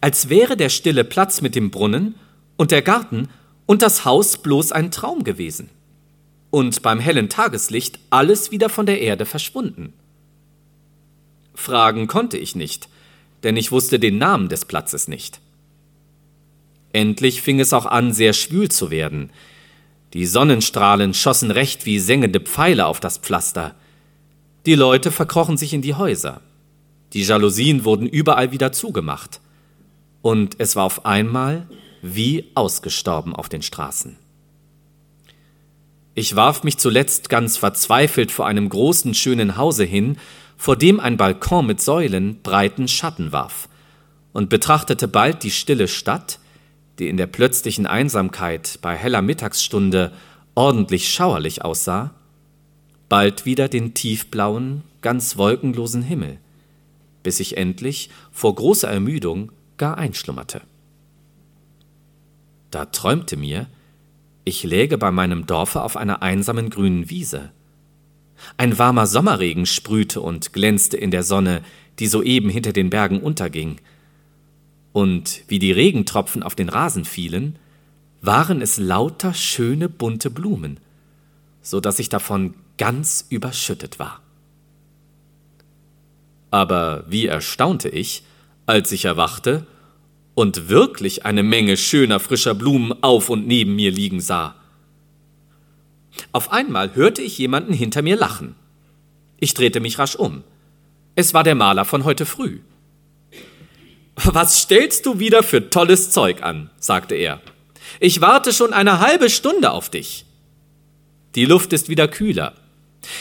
als wäre der stille Platz mit dem Brunnen und der Garten und das Haus bloß ein Traum gewesen und beim hellen Tageslicht alles wieder von der Erde verschwunden. Fragen konnte ich nicht, denn ich wusste den Namen des Platzes nicht. Endlich fing es auch an, sehr schwül zu werden. Die Sonnenstrahlen schossen recht wie sengende Pfeile auf das Pflaster. Die Leute verkrochen sich in die Häuser. Die Jalousien wurden überall wieder zugemacht. Und es war auf einmal wie ausgestorben auf den Straßen. Ich warf mich zuletzt ganz verzweifelt vor einem großen, schönen Hause hin, vor dem ein Balkon mit Säulen breiten Schatten warf, und betrachtete bald die stille Stadt, die in der plötzlichen Einsamkeit bei heller Mittagsstunde ordentlich schauerlich aussah, bald wieder den tiefblauen, ganz wolkenlosen Himmel, bis ich endlich vor großer Ermüdung gar einschlummerte. Da träumte mir, ich läge bei meinem Dorfe auf einer einsamen grünen Wiese, ein warmer Sommerregen sprühte und glänzte in der Sonne, die soeben hinter den Bergen unterging. Und wie die Regentropfen auf den Rasen fielen, waren es lauter schöne bunte Blumen, so dass ich davon ganz überschüttet war. Aber wie erstaunte ich, als ich erwachte und wirklich eine Menge schöner frischer Blumen auf und neben mir liegen sah. Auf einmal hörte ich jemanden hinter mir lachen. Ich drehte mich rasch um. Es war der Maler von heute früh. Was stellst du wieder für tolles Zeug an? sagte er. Ich warte schon eine halbe Stunde auf dich. Die Luft ist wieder kühler.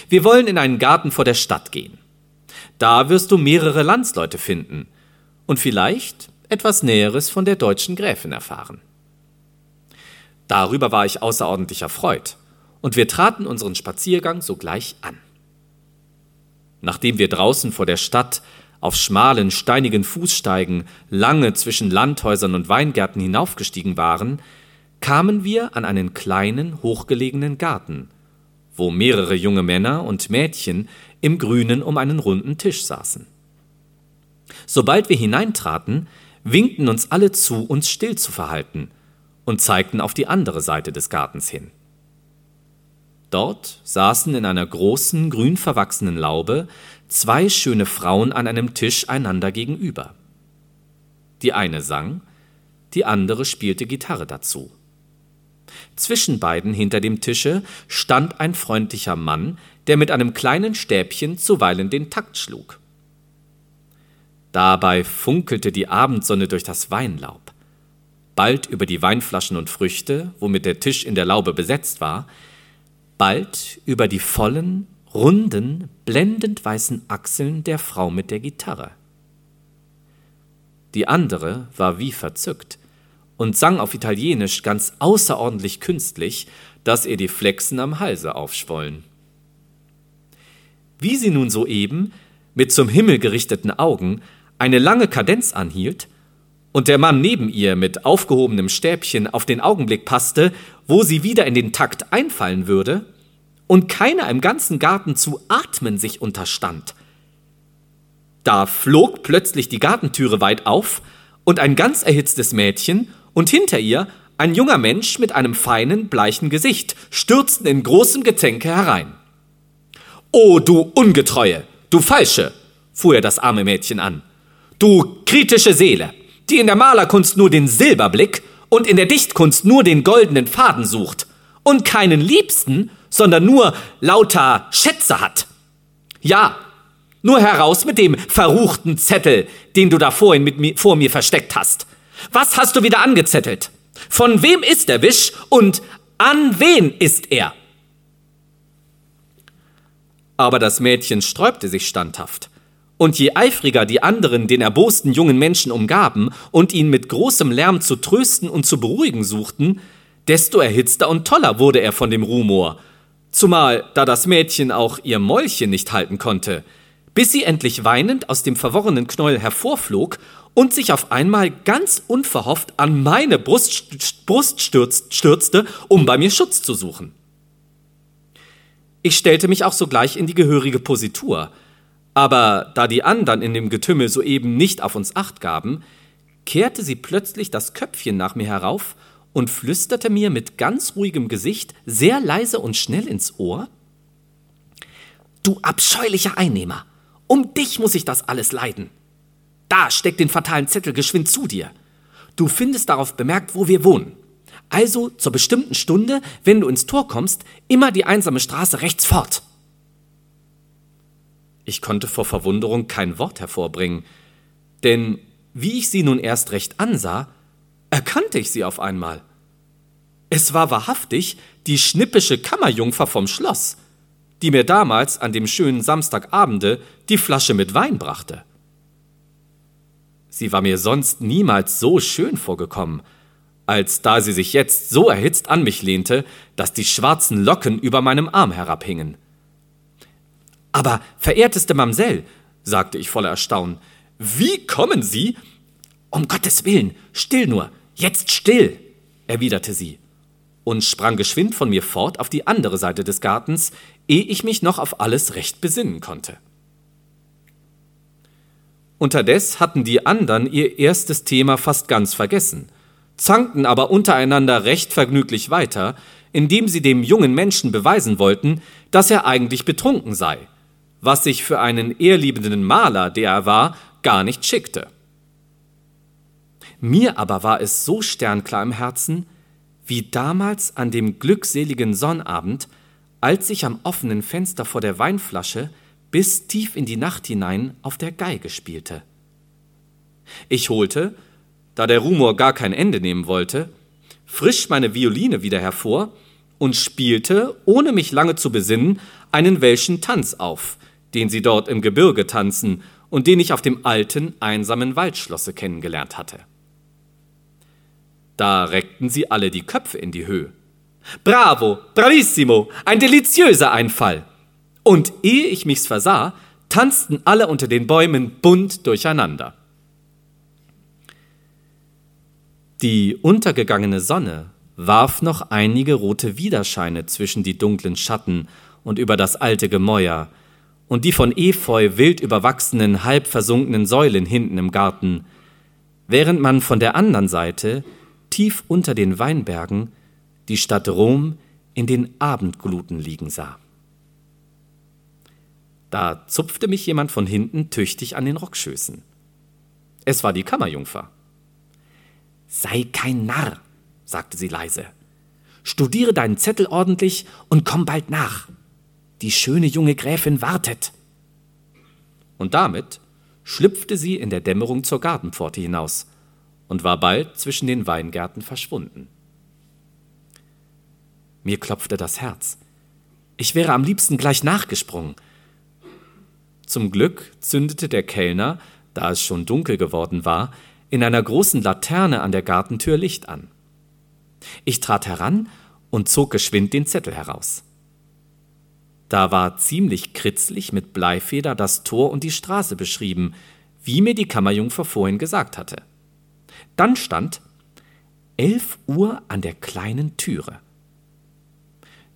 Wir wollen in einen Garten vor der Stadt gehen. Da wirst du mehrere Landsleute finden und vielleicht etwas Näheres von der deutschen Gräfin erfahren. Darüber war ich außerordentlich erfreut, und wir traten unseren Spaziergang sogleich an. Nachdem wir draußen vor der Stadt auf schmalen, steinigen Fußsteigen lange zwischen Landhäusern und Weingärten hinaufgestiegen waren, kamen wir an einen kleinen, hochgelegenen Garten, wo mehrere junge Männer und Mädchen im Grünen um einen runden Tisch saßen. Sobald wir hineintraten, winkten uns alle zu, uns still zu verhalten, und zeigten auf die andere Seite des Gartens hin. Dort saßen in einer großen, grün verwachsenen Laube zwei schöne Frauen an einem Tisch einander gegenüber. Die eine sang, die andere spielte Gitarre dazu. Zwischen beiden hinter dem Tische stand ein freundlicher Mann, der mit einem kleinen Stäbchen zuweilen den Takt schlug. Dabei funkelte die Abendsonne durch das Weinlaub. Bald über die Weinflaschen und Früchte, womit der Tisch in der Laube besetzt war, bald über die vollen, runden, blendend weißen Achseln der Frau mit der Gitarre. Die andere war wie verzückt und sang auf Italienisch ganz außerordentlich künstlich, dass ihr die Flechsen am Halse aufschwollen. Wie sie nun soeben, mit zum Himmel gerichteten Augen, eine lange Kadenz anhielt und der Mann neben ihr mit aufgehobenem Stäbchen auf den Augenblick passte, wo sie wieder in den Takt einfallen würde, und keiner im ganzen Garten zu atmen sich unterstand. Da flog plötzlich die Gartentüre weit auf, und ein ganz erhitztes Mädchen und hinter ihr ein junger Mensch mit einem feinen, bleichen Gesicht stürzten in großem Gezänke herein. O du Ungetreue, du Falsche, fuhr er das arme Mädchen an, du kritische Seele, die in der Malerkunst nur den Silberblick und in der Dichtkunst nur den goldenen Faden sucht und keinen Liebsten, sondern nur lauter Schätze hat. Ja, nur heraus mit dem verruchten Zettel, den du da vorhin mit mir, vor mir versteckt hast. Was hast du wieder angezettelt? Von wem ist der Wisch und an wen ist er? Aber das Mädchen sträubte sich standhaft. Und je eifriger die anderen den erbosten jungen Menschen umgaben und ihn mit großem Lärm zu trösten und zu beruhigen suchten, desto erhitzter und toller wurde er von dem Rumor, zumal da das Mädchen auch ihr Mäulchen nicht halten konnte, bis sie endlich weinend aus dem verworrenen Knäuel hervorflog und sich auf einmal ganz unverhofft an meine Brust, Brust stürzte, um bei mir Schutz zu suchen. Ich stellte mich auch sogleich in die gehörige Positur, aber da die anderen in dem Getümmel soeben nicht auf uns acht gaben, kehrte sie plötzlich das Köpfchen nach mir herauf und flüsterte mir mit ganz ruhigem Gesicht sehr leise und schnell ins Ohr Du abscheulicher Einnehmer, um dich muss ich das alles leiden. Da, steck den fatalen Zettel geschwind zu dir. Du findest darauf bemerkt, wo wir wohnen. Also zur bestimmten Stunde, wenn du ins Tor kommst, immer die einsame Straße rechts fort. Ich konnte vor Verwunderung kein Wort hervorbringen, denn wie ich sie nun erst recht ansah, erkannte ich sie auf einmal. Es war wahrhaftig die schnippische Kammerjungfer vom Schloss, die mir damals an dem schönen Samstagabende die Flasche mit Wein brachte. Sie war mir sonst niemals so schön vorgekommen, als da sie sich jetzt so erhitzt an mich lehnte, dass die schwarzen Locken über meinem Arm herabhingen. Aber, verehrteste Mamsell, sagte ich voller Erstaunen, wie kommen Sie? Um Gottes Willen, still nur, jetzt still, erwiderte sie und sprang geschwind von mir fort auf die andere Seite des Gartens, ehe ich mich noch auf alles recht besinnen konnte. Unterdes hatten die anderen ihr erstes Thema fast ganz vergessen, zankten aber untereinander recht vergnüglich weiter, indem sie dem jungen Menschen beweisen wollten, dass er eigentlich betrunken sei, was sich für einen ehrliebenden Maler, der er war, gar nicht schickte. Mir aber war es so sternklar im Herzen, wie damals an dem glückseligen Sonnabend, als ich am offenen Fenster vor der Weinflasche bis tief in die Nacht hinein auf der Geige spielte. Ich holte, da der Rumor gar kein Ende nehmen wollte, frisch meine Violine wieder hervor und spielte, ohne mich lange zu besinnen, einen welschen Tanz auf, den sie dort im Gebirge tanzen und den ich auf dem alten, einsamen Waldschlosse kennengelernt hatte. Da reckten sie alle die Köpfe in die Höhe. Bravo, bravissimo, ein deliziöser Einfall. Und ehe ich mich's versah, tanzten alle unter den Bäumen bunt durcheinander. Die untergegangene Sonne warf noch einige rote Widerscheine zwischen die dunklen Schatten und über das alte Gemäuer und die von Efeu wild überwachsenen, halb versunkenen Säulen hinten im Garten, während man von der anderen Seite, tief unter den Weinbergen, die Stadt Rom in den Abendgluten liegen sah. Da zupfte mich jemand von hinten tüchtig an den Rockschößen. Es war die Kammerjungfer. Sei kein Narr, sagte sie leise. Studiere deinen Zettel ordentlich und komm bald nach. Die schöne junge Gräfin wartet. Und damit schlüpfte sie in der Dämmerung zur Gartenpforte hinaus und war bald zwischen den Weingärten verschwunden. Mir klopfte das Herz. Ich wäre am liebsten gleich nachgesprungen. Zum Glück zündete der Kellner, da es schon dunkel geworden war, in einer großen Laterne an der Gartentür Licht an. Ich trat heran und zog geschwind den Zettel heraus. Da war ziemlich kritzlig mit Bleifeder das Tor und die Straße beschrieben, wie mir die Kammerjungfer vorhin gesagt hatte. Dann stand elf Uhr an der kleinen Türe.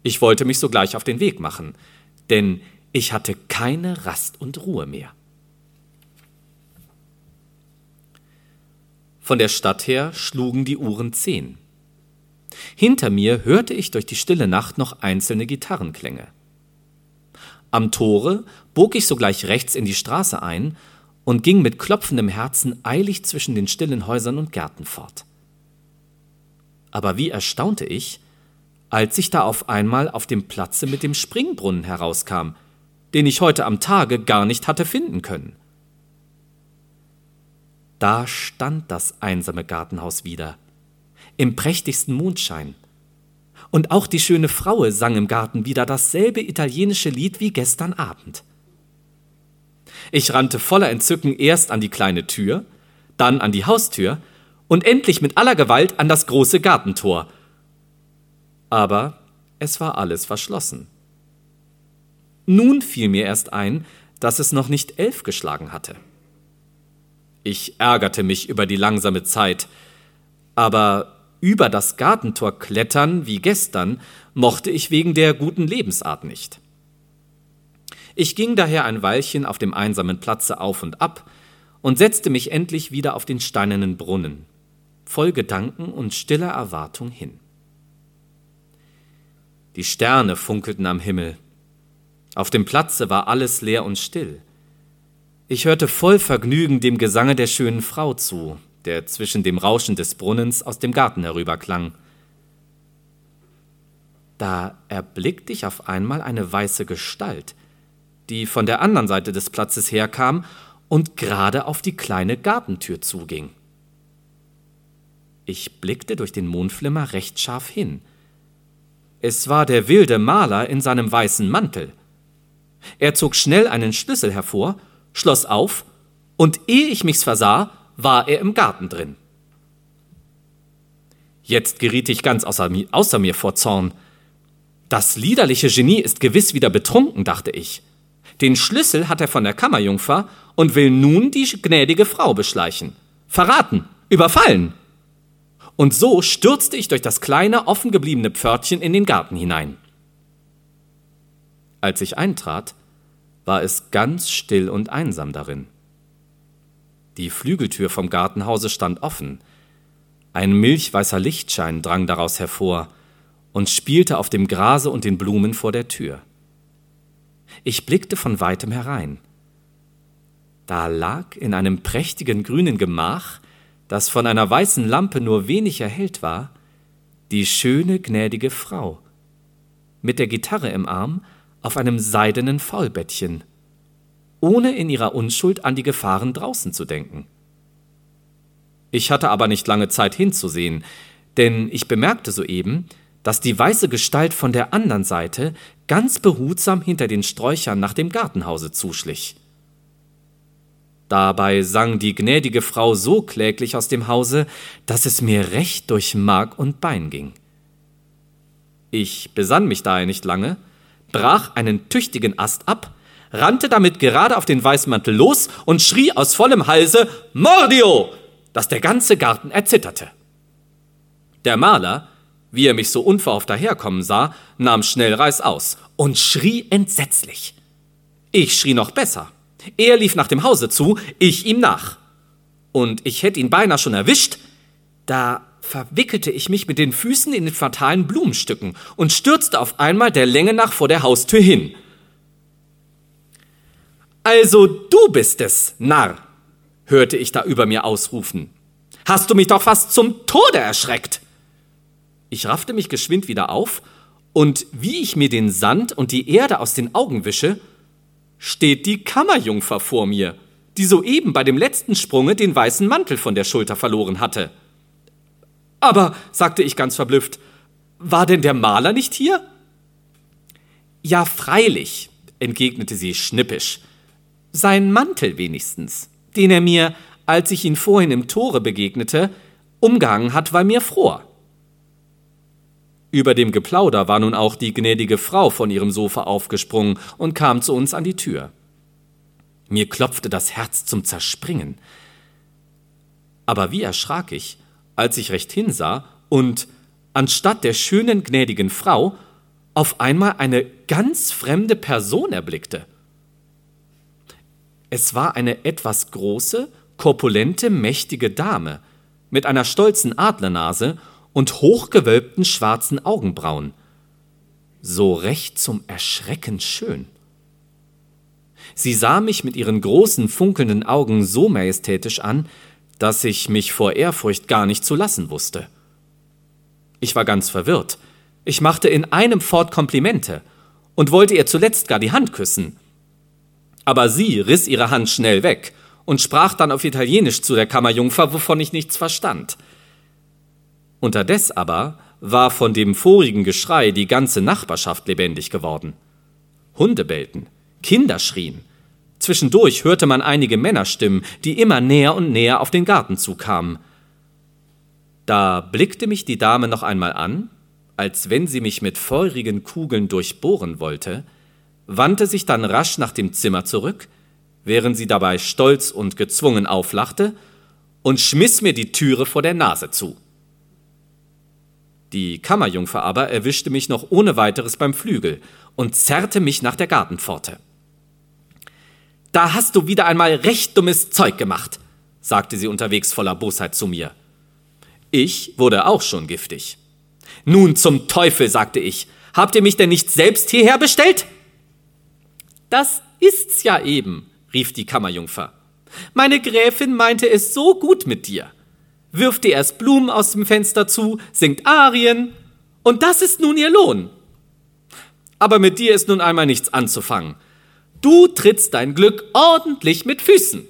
Ich wollte mich sogleich auf den Weg machen, denn ich hatte keine Rast und Ruhe mehr. Von der Stadt her schlugen die Uhren zehn. Hinter mir hörte ich durch die stille Nacht noch einzelne Gitarrenklänge. Am Tore bog ich sogleich rechts in die Straße ein und ging mit klopfendem Herzen eilig zwischen den stillen Häusern und Gärten fort. Aber wie erstaunte ich, als ich da auf einmal auf dem Platze mit dem Springbrunnen herauskam, den ich heute am Tage gar nicht hatte finden können. Da stand das einsame Gartenhaus wieder, im prächtigsten Mondschein. Und auch die schöne Fraue sang im Garten wieder dasselbe italienische Lied wie gestern Abend. Ich rannte voller Entzücken erst an die kleine Tür, dann an die Haustür und endlich mit aller Gewalt an das große Gartentor, aber es war alles verschlossen. Nun fiel mir erst ein, dass es noch nicht elf geschlagen hatte. Ich ärgerte mich über die langsame Zeit, aber über das Gartentor klettern wie gestern mochte ich wegen der guten Lebensart nicht. Ich ging daher ein Weilchen auf dem einsamen Platze auf und ab und setzte mich endlich wieder auf den steinernen Brunnen, voll Gedanken und stiller Erwartung hin. Die Sterne funkelten am Himmel. Auf dem Platze war alles leer und still. Ich hörte voll Vergnügen dem Gesange der schönen Frau zu, der zwischen dem Rauschen des Brunnens aus dem Garten herüberklang. Da erblickte ich auf einmal eine weiße Gestalt, die von der anderen Seite des Platzes herkam und gerade auf die kleine Gartentür zuging. Ich blickte durch den Mondflimmer recht scharf hin – es war der wilde Maler in seinem weißen Mantel. Er zog schnell einen Schlüssel hervor, schloss auf, und ehe ich mich's versah, war er im Garten drin. Jetzt geriet ich ganz außer, außer mir vor Zorn. Das liederliche Genie ist gewiss wieder betrunken, dachte ich. Den Schlüssel hat er von der Kammerjungfer und will nun die gnädige Frau beschleichen. Verraten, überfallen. Und so stürzte ich durch das kleine, offen gebliebene Pförtchen in den Garten hinein. Als ich eintrat, war es ganz still und einsam darin. Die Flügeltür vom Gartenhause stand offen. Ein milchweißer Lichtschein drang daraus hervor und spielte auf dem Grase und den Blumen vor der Tür. Ich blickte von weitem herein. Da lag in einem prächtigen grünen Gemach das von einer weißen Lampe nur wenig erhellt war, die schöne, gnädige Frau, mit der Gitarre im Arm auf einem seidenen Faulbettchen ohne in ihrer Unschuld an die Gefahren draußen zu denken. Ich hatte aber nicht lange Zeit hinzusehen, denn ich bemerkte soeben, dass die weiße Gestalt von der anderen Seite ganz behutsam hinter den Sträuchern nach dem Gartenhause zuschlich. Dabei sang die gnädige Frau so kläglich aus dem Hause, dass es mir recht durch Mark und Bein ging. Ich besann mich daher nicht lange, brach einen tüchtigen Ast ab, rannte damit gerade auf den Weißmantel los und schrie aus vollem Halse Mordio, dass der ganze Garten erzitterte. Der Maler, wie er mich so unverhofft daherkommen sah, nahm schnell Reißaus und schrie entsetzlich. Ich schrie noch besser. Er lief nach dem Hause zu, ich ihm nach. Und ich hätte ihn beinahe schon erwischt, da verwickelte ich mich mit den Füßen in den fatalen Blumenstücken und stürzte auf einmal der Länge nach vor der Haustür hin. Also du bist es, Narr, hörte ich da über mir ausrufen. Hast du mich doch fast zum Tode erschreckt. Ich raffte mich geschwind wieder auf, und wie ich mir den Sand und die Erde aus den Augen wische, steht die Kammerjungfer vor mir, die soeben bei dem letzten Sprunge den weißen Mantel von der Schulter verloren hatte. Aber, sagte ich ganz verblüfft, war denn der Maler nicht hier? Ja, freilich, entgegnete sie schnippisch. Sein Mantel wenigstens, den er mir, als ich ihn vorhin im Tore begegnete, umgehangen hat, war mir fror. Über dem Geplauder war nun auch die gnädige Frau von ihrem Sofa aufgesprungen und kam zu uns an die Tür. Mir klopfte das Herz zum Zerspringen. Aber wie erschrak ich, als ich recht hinsah und anstatt der schönen gnädigen Frau auf einmal eine ganz fremde Person erblickte. Es war eine etwas große, korpulente, mächtige Dame mit einer stolzen Adlernase und hochgewölbten schwarzen Augenbrauen. So recht zum Erschrecken schön. Sie sah mich mit ihren großen, funkelnden Augen so majestätisch an, dass ich mich vor Ehrfurcht gar nicht zu lassen wusste. Ich war ganz verwirrt. Ich machte in einem Fort Komplimente und wollte ihr zuletzt gar die Hand küssen. Aber sie riss ihre Hand schnell weg und sprach dann auf Italienisch zu der Kammerjungfer, wovon ich nichts verstand. Unterdes aber war von dem vorigen Geschrei die ganze Nachbarschaft lebendig geworden. Hunde bellten, Kinder schrien. Zwischendurch hörte man einige Männerstimmen, die immer näher und näher auf den Garten zukamen. Da blickte mich die Dame noch einmal an, als wenn sie mich mit feurigen Kugeln durchbohren wollte, wandte sich dann rasch nach dem Zimmer zurück, während sie dabei stolz und gezwungen auflachte, und schmiss mir die Türe vor der Nase zu. Die Kammerjungfer aber erwischte mich noch ohne weiteres beim Flügel und zerrte mich nach der Gartenpforte. Da hast du wieder einmal recht dummes Zeug gemacht, sagte sie unterwegs voller Bosheit zu mir. Ich wurde auch schon giftig. Nun zum Teufel, sagte ich, habt ihr mich denn nicht selbst hierher bestellt? Das ist's ja eben, rief die Kammerjungfer. Meine Gräfin meinte es so gut mit dir wirft dir erst Blumen aus dem Fenster zu, singt Arien, und das ist nun ihr Lohn. Aber mit dir ist nun einmal nichts anzufangen. Du trittst dein Glück ordentlich mit Füßen.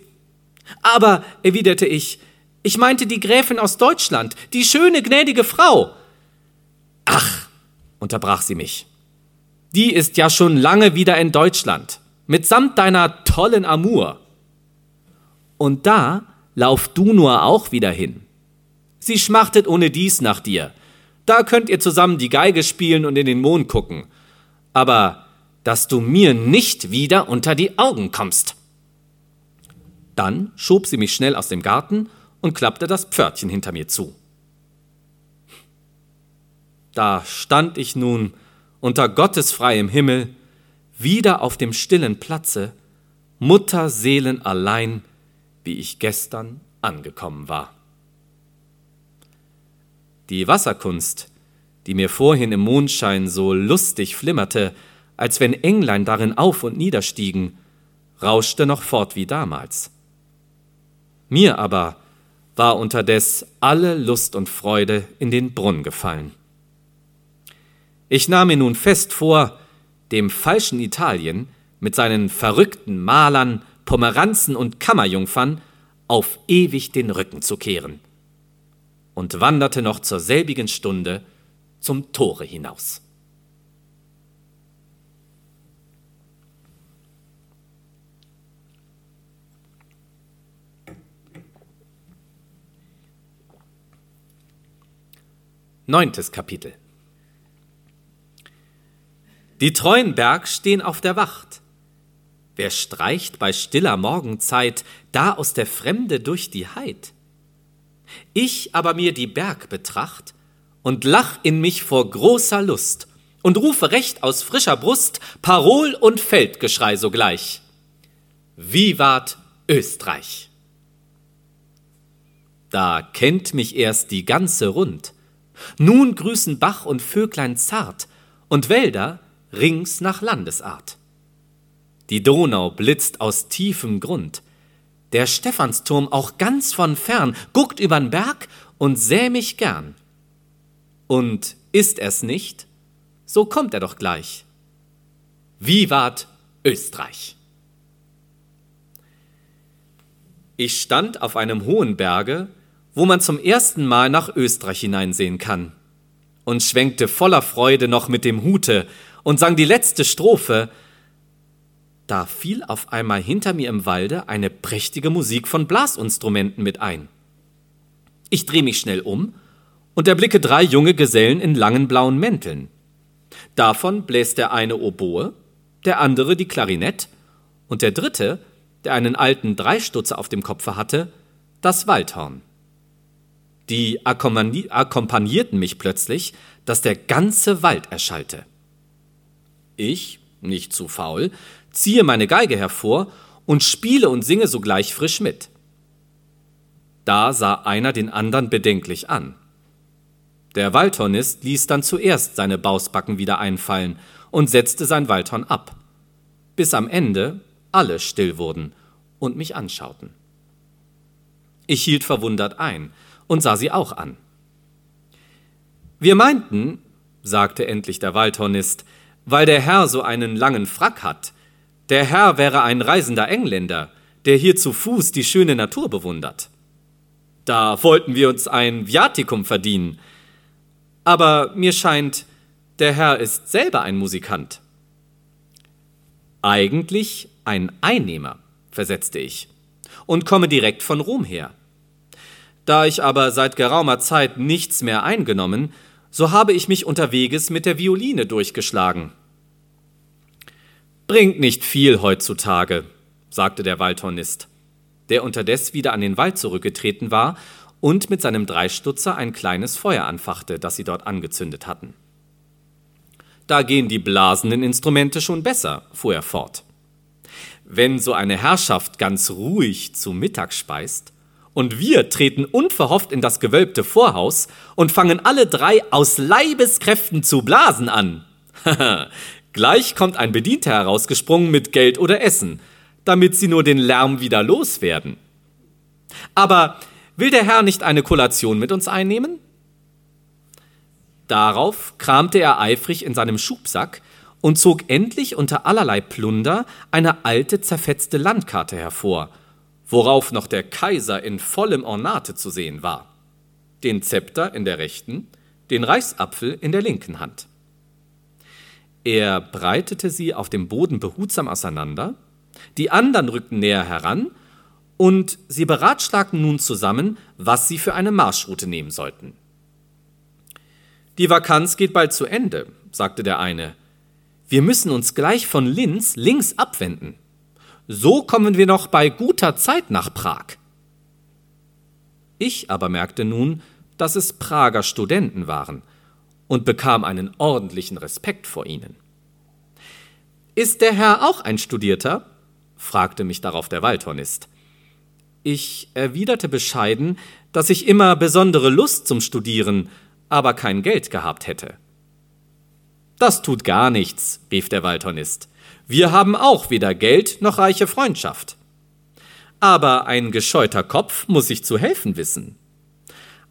Aber, erwiderte ich, ich meinte die Gräfin aus Deutschland, die schöne, gnädige Frau. Ach, unterbrach sie mich. Die ist ja schon lange wieder in Deutschland, mitsamt deiner tollen Amour. Und da lauf du nur auch wieder hin. Sie schmachtet ohne dies nach dir. Da könnt ihr zusammen die Geige spielen und in den Mond gucken. Aber dass du mir nicht wieder unter die Augen kommst. Dann schob sie mich schnell aus dem Garten und klappte das Pförtchen hinter mir zu. Da stand ich nun unter Gottes freiem Himmel, wieder auf dem stillen Platze, Mutterseelen allein, wie ich gestern angekommen war. Die Wasserkunst, die mir vorhin im Mondschein so lustig flimmerte, als wenn Englein darin auf und niederstiegen, rauschte noch fort wie damals. Mir aber war unterdes alle Lust und Freude in den Brunnen gefallen. Ich nahm mir nun fest vor, dem falschen Italien mit seinen verrückten Malern, Pomeranzen und Kammerjungfern auf ewig den Rücken zu kehren. Und wanderte noch zur selbigen Stunde zum Tore hinaus. Neuntes Kapitel Die treuen Berg stehen auf der Wacht. Wer streicht bei stiller Morgenzeit da aus der Fremde durch die Heid? Ich aber mir die Berg betracht und lach in mich vor großer Lust und rufe recht aus frischer Brust Parol und Feldgeschrei sogleich. Vivat Österreich! Da kennt mich erst die ganze Rund, nun grüßen Bach und Vöglein zart und Wälder rings nach Landesart. Die Donau blitzt aus tiefem Grund. Der Stephansturm auch ganz von fern guckt übern Berg und säh mich gern. Und ist er's nicht, so kommt er doch gleich. Vivat Österreich! Ich stand auf einem hohen Berge wo man zum ersten Mal nach Österreich hineinsehen kann, und schwenkte voller Freude noch mit dem Hute und sang die letzte Strophe. Da fiel auf einmal hinter mir im Walde eine prächtige Musik von Blasinstrumenten mit ein. Ich dreh mich schnell um und erblicke drei junge Gesellen in langen blauen Mänteln. Davon bläst der eine Oboe, der andere die Klarinett und der dritte, der einen alten Dreistutzer auf dem Kopfe hatte, das Waldhorn. Die akkompagnierten mich plötzlich, dass der ganze Wald erschallte. Ich, nicht zu faul, ziehe meine Geige hervor und spiele und singe sogleich frisch mit. Da sah einer den anderen bedenklich an. Der Waldhornist ließ dann zuerst seine Bausbacken wieder einfallen und setzte sein Waldhorn ab, bis am Ende alle still wurden und mich anschauten. Ich hielt verwundert ein und sah sie auch an. Wir meinten, sagte endlich der Waldhornist, weil der Herr so einen langen Frack hat, der Herr wäre ein reisender Engländer, der hier zu Fuß die schöne Natur bewundert. Da wollten wir uns ein Viatikum verdienen. Aber mir scheint, der Herr ist selber ein Musikant. Eigentlich ein Einnehmer, versetzte ich, und komme direkt von Rom her. Da ich aber seit geraumer Zeit nichts mehr eingenommen, so habe ich mich unterweges mit der Violine durchgeschlagen. Bringt nicht viel heutzutage, sagte der Waldhornist, der unterdes wieder an den Wald zurückgetreten war und mit seinem Dreistutzer ein kleines Feuer anfachte, das sie dort angezündet hatten. Da gehen die blasenden Instrumente schon besser, fuhr er fort. Wenn so eine Herrschaft ganz ruhig zu Mittag speist, und wir treten unverhofft in das gewölbte Vorhaus und fangen alle drei aus Leibeskräften zu blasen an. Gleich kommt ein Bedienter herausgesprungen mit Geld oder Essen, damit sie nur den Lärm wieder loswerden. Aber will der Herr nicht eine Kollation mit uns einnehmen? Darauf kramte er eifrig in seinem Schubsack und zog endlich unter allerlei Plunder eine alte zerfetzte Landkarte hervor worauf noch der Kaiser in vollem Ornate zu sehen war, den Zepter in der rechten, den Reichsapfel in der linken Hand. Er breitete sie auf dem Boden behutsam auseinander, die anderen rückten näher heran, und sie beratschlagten nun zusammen, was sie für eine Marschroute nehmen sollten. Die Vakanz geht bald zu Ende, sagte der eine. Wir müssen uns gleich von Linz links abwenden. So kommen wir noch bei guter Zeit nach Prag. Ich aber merkte nun, dass es Prager Studenten waren und bekam einen ordentlichen Respekt vor ihnen. Ist der Herr auch ein Studierter? fragte mich darauf der Waldhornist. Ich erwiderte bescheiden, dass ich immer besondere Lust zum Studieren, aber kein Geld gehabt hätte. Das tut gar nichts, rief der Waldhornist. Wir haben auch weder Geld noch reiche Freundschaft. Aber ein gescheuter Kopf muss sich zu helfen wissen.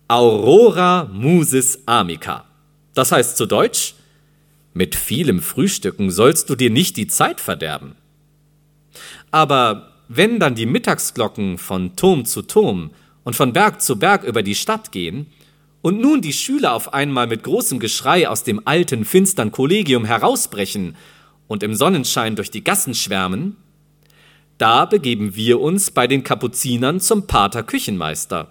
Aurora musis amica. Das heißt zu Deutsch, mit vielem Frühstücken sollst du dir nicht die Zeit verderben. Aber wenn dann die Mittagsglocken von Turm zu Turm und von Berg zu Berg über die Stadt gehen, und nun die Schüler auf einmal mit großem Geschrei aus dem alten, finstern Kollegium herausbrechen und im Sonnenschein durch die Gassen schwärmen, da begeben wir uns bei den Kapuzinern zum Pater Küchenmeister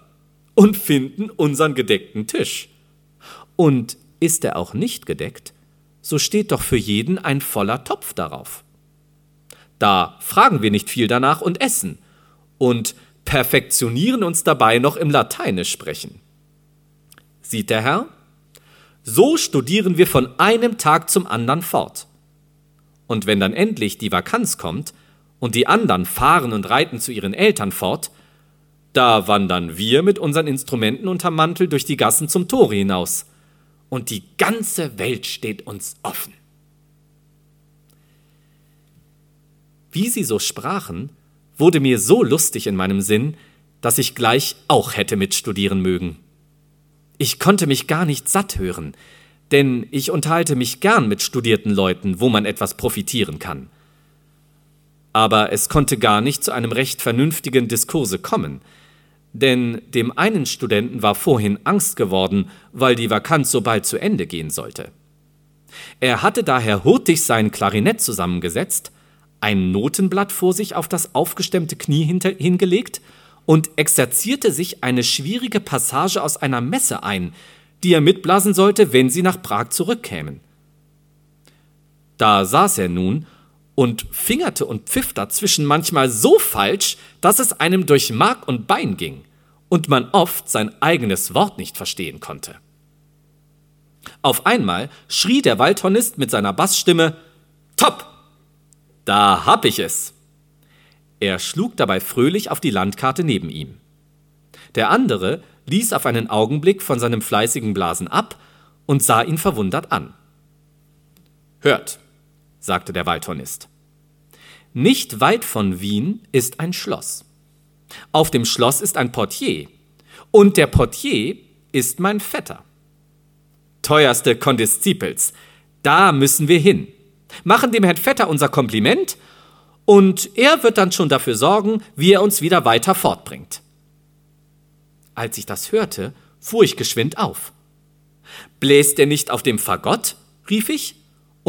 und finden unseren gedeckten Tisch. Und ist er auch nicht gedeckt, so steht doch für jeden ein voller Topf darauf. Da fragen wir nicht viel danach und essen und perfektionieren uns dabei noch im Lateinisch sprechen. Sieht der Herr? So studieren wir von einem Tag zum anderen fort. Und wenn dann endlich die Vakanz kommt, und die anderen fahren und reiten zu ihren Eltern fort, da wandern wir mit unseren Instrumenten unterm Mantel durch die Gassen zum Tore hinaus, und die ganze Welt steht uns offen. Wie sie so sprachen, wurde mir so lustig in meinem Sinn, dass ich gleich auch hätte mitstudieren mögen. Ich konnte mich gar nicht satt hören, denn ich unterhalte mich gern mit studierten Leuten, wo man etwas profitieren kann aber es konnte gar nicht zu einem recht vernünftigen Diskurse kommen, denn dem einen Studenten war vorhin Angst geworden, weil die Vakanz so bald zu Ende gehen sollte. Er hatte daher hurtig sein Klarinett zusammengesetzt, ein Notenblatt vor sich auf das aufgestemmte Knie hingelegt und exerzierte sich eine schwierige Passage aus einer Messe ein, die er mitblasen sollte, wenn sie nach Prag zurückkämen. Da saß er nun und fingerte und pfiff dazwischen manchmal so falsch, dass es einem durch Mark und Bein ging und man oft sein eigenes Wort nicht verstehen konnte. Auf einmal schrie der Waldhornist mit seiner Bassstimme Top! Da hab ich es! Er schlug dabei fröhlich auf die Landkarte neben ihm. Der andere ließ auf einen Augenblick von seinem fleißigen Blasen ab und sah ihn verwundert an. Hört, sagte der Waldhornist. Nicht weit von Wien ist ein Schloss. Auf dem Schloss ist ein Portier. Und der Portier ist mein Vetter. Teuerste Kondiszipels, da müssen wir hin. Machen dem Herrn Vetter unser Kompliment und er wird dann schon dafür sorgen, wie er uns wieder weiter fortbringt. Als ich das hörte, fuhr ich geschwind auf. Bläst er nicht auf dem Fagott? rief ich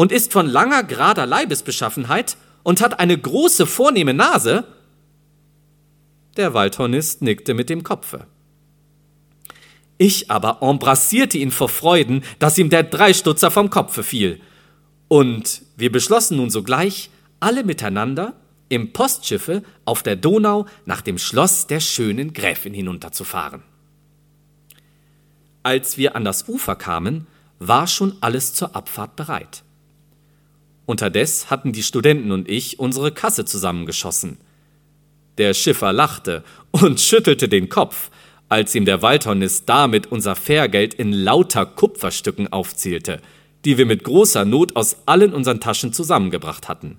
und ist von langer, gerader Leibesbeschaffenheit und hat eine große, vornehme Nase? Der Waldhornist nickte mit dem Kopfe. Ich aber embrassierte ihn vor Freuden, dass ihm der Dreistutzer vom Kopfe fiel. Und wir beschlossen nun sogleich, alle miteinander im Postschiffe auf der Donau nach dem Schloss der schönen Gräfin hinunterzufahren. Als wir an das Ufer kamen, war schon alles zur Abfahrt bereit. Unterdes hatten die Studenten und ich unsere Kasse zusammengeschossen. Der Schiffer lachte und schüttelte den Kopf, als ihm der Waldhornist damit unser Fährgeld in lauter Kupferstücken aufzählte, die wir mit großer Not aus allen unseren Taschen zusammengebracht hatten.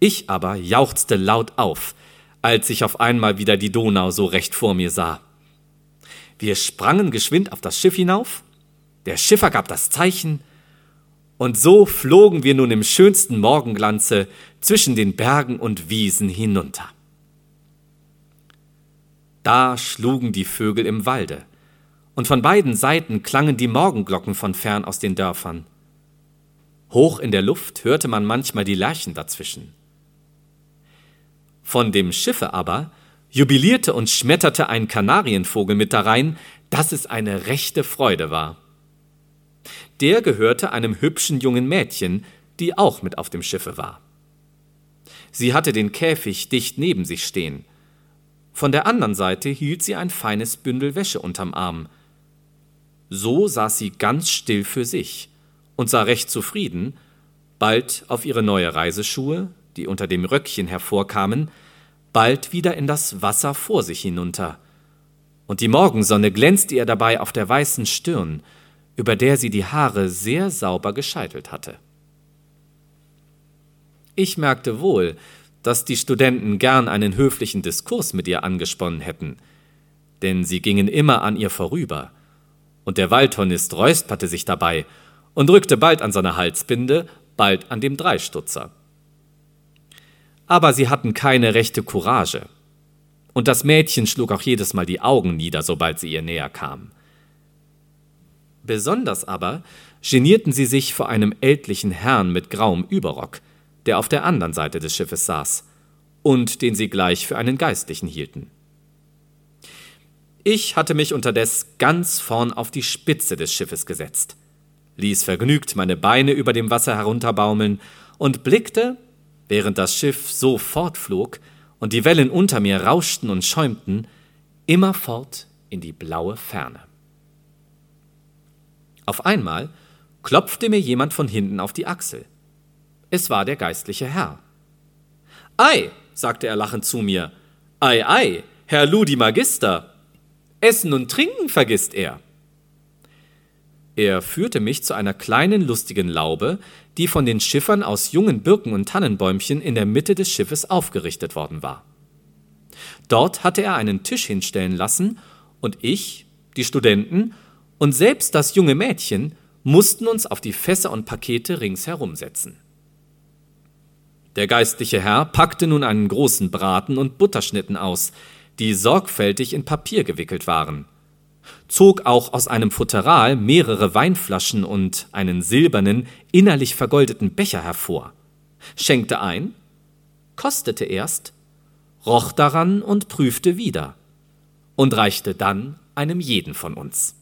Ich aber jauchzte laut auf, als ich auf einmal wieder die Donau so recht vor mir sah. Wir sprangen geschwind auf das Schiff hinauf, der Schiffer gab das Zeichen, und so flogen wir nun im schönsten Morgenglanze zwischen den Bergen und Wiesen hinunter. Da schlugen die Vögel im Walde, und von beiden Seiten klangen die Morgenglocken von fern aus den Dörfern. Hoch in der Luft hörte man manchmal die Lerchen dazwischen. Von dem Schiffe aber jubilierte und schmetterte ein Kanarienvogel mit darein, dass es eine rechte Freude war. Der gehörte einem hübschen jungen Mädchen, die auch mit auf dem Schiffe war. Sie hatte den Käfig dicht neben sich stehen. Von der anderen Seite hielt sie ein feines Bündel Wäsche unterm Arm. So saß sie ganz still für sich und sah recht zufrieden, bald auf ihre neue Reiseschuhe, die unter dem Röckchen hervorkamen, bald wieder in das Wasser vor sich hinunter. Und die Morgensonne glänzte ihr dabei auf der weißen Stirn, über der sie die Haare sehr sauber gescheitelt hatte. Ich merkte wohl, dass die Studenten gern einen höflichen Diskurs mit ihr angesponnen hätten, denn sie gingen immer an ihr vorüber, und der Waldhornist räusperte sich dabei und rückte bald an seine Halsbinde, bald an dem Dreistutzer. aber sie hatten keine rechte Courage. Und das Mädchen schlug auch jedes Mal die Augen nieder, sobald sie ihr näher kam. Besonders aber genierten sie sich vor einem ältlichen Herrn mit grauem Überrock, der auf der anderen Seite des Schiffes saß und den sie gleich für einen Geistlichen hielten. Ich hatte mich unterdes ganz vorn auf die Spitze des Schiffes gesetzt, ließ vergnügt meine Beine über dem Wasser herunterbaumeln und blickte, während das Schiff so fortflog und die Wellen unter mir rauschten und schäumten, immerfort in die blaue Ferne. Auf einmal klopfte mir jemand von hinten auf die Achsel. Es war der geistliche Herr. Ei, sagte er lachend zu mir, ei, ei, Herr Ludi Magister. Essen und Trinken vergisst er. Er führte mich zu einer kleinen lustigen Laube, die von den Schiffern aus jungen Birken und Tannenbäumchen in der Mitte des Schiffes aufgerichtet worden war. Dort hatte er einen Tisch hinstellen lassen, und ich, die Studenten und selbst das junge Mädchen mussten uns auf die Fässer und Pakete ringsherum setzen. Der geistliche Herr packte nun einen großen Braten und Butterschnitten aus, die sorgfältig in Papier gewickelt waren – zog auch aus einem Futteral mehrere Weinflaschen und einen silbernen, innerlich vergoldeten Becher hervor, schenkte ein, kostete erst, roch daran und prüfte wieder und reichte dann einem jeden von uns.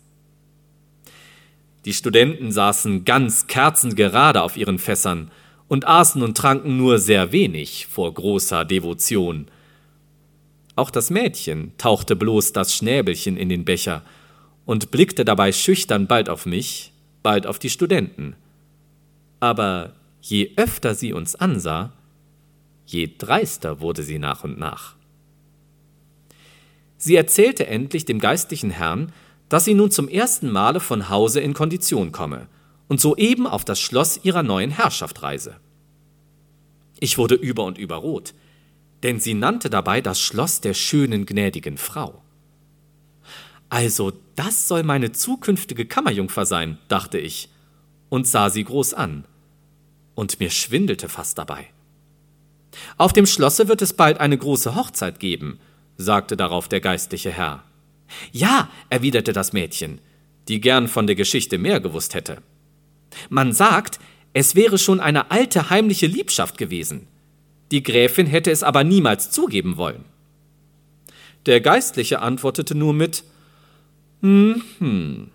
Die Studenten saßen ganz kerzengerade auf ihren Fässern und aßen und tranken nur sehr wenig vor großer Devotion. Auch das Mädchen tauchte bloß das Schnäbelchen in den Becher und blickte dabei schüchtern bald auf mich, bald auf die Studenten. Aber je öfter sie uns ansah, je dreister wurde sie nach und nach. Sie erzählte endlich dem geistlichen Herrn, dass sie nun zum ersten Male von Hause in Kondition komme und soeben auf das Schloss ihrer neuen Herrschaft reise. Ich wurde über und über rot, denn sie nannte dabei das Schloss der schönen gnädigen Frau. Also, das soll meine zukünftige Kammerjungfer sein, dachte ich und sah sie groß an. Und mir schwindelte fast dabei. Auf dem Schlosse wird es bald eine große Hochzeit geben, sagte darauf der geistliche Herr. Ja, erwiderte das Mädchen, die gern von der Geschichte mehr gewusst hätte. Man sagt, es wäre schon eine alte heimliche Liebschaft gewesen. Die Gräfin hätte es aber niemals zugeben wollen. Der Geistliche antwortete nur mit hm,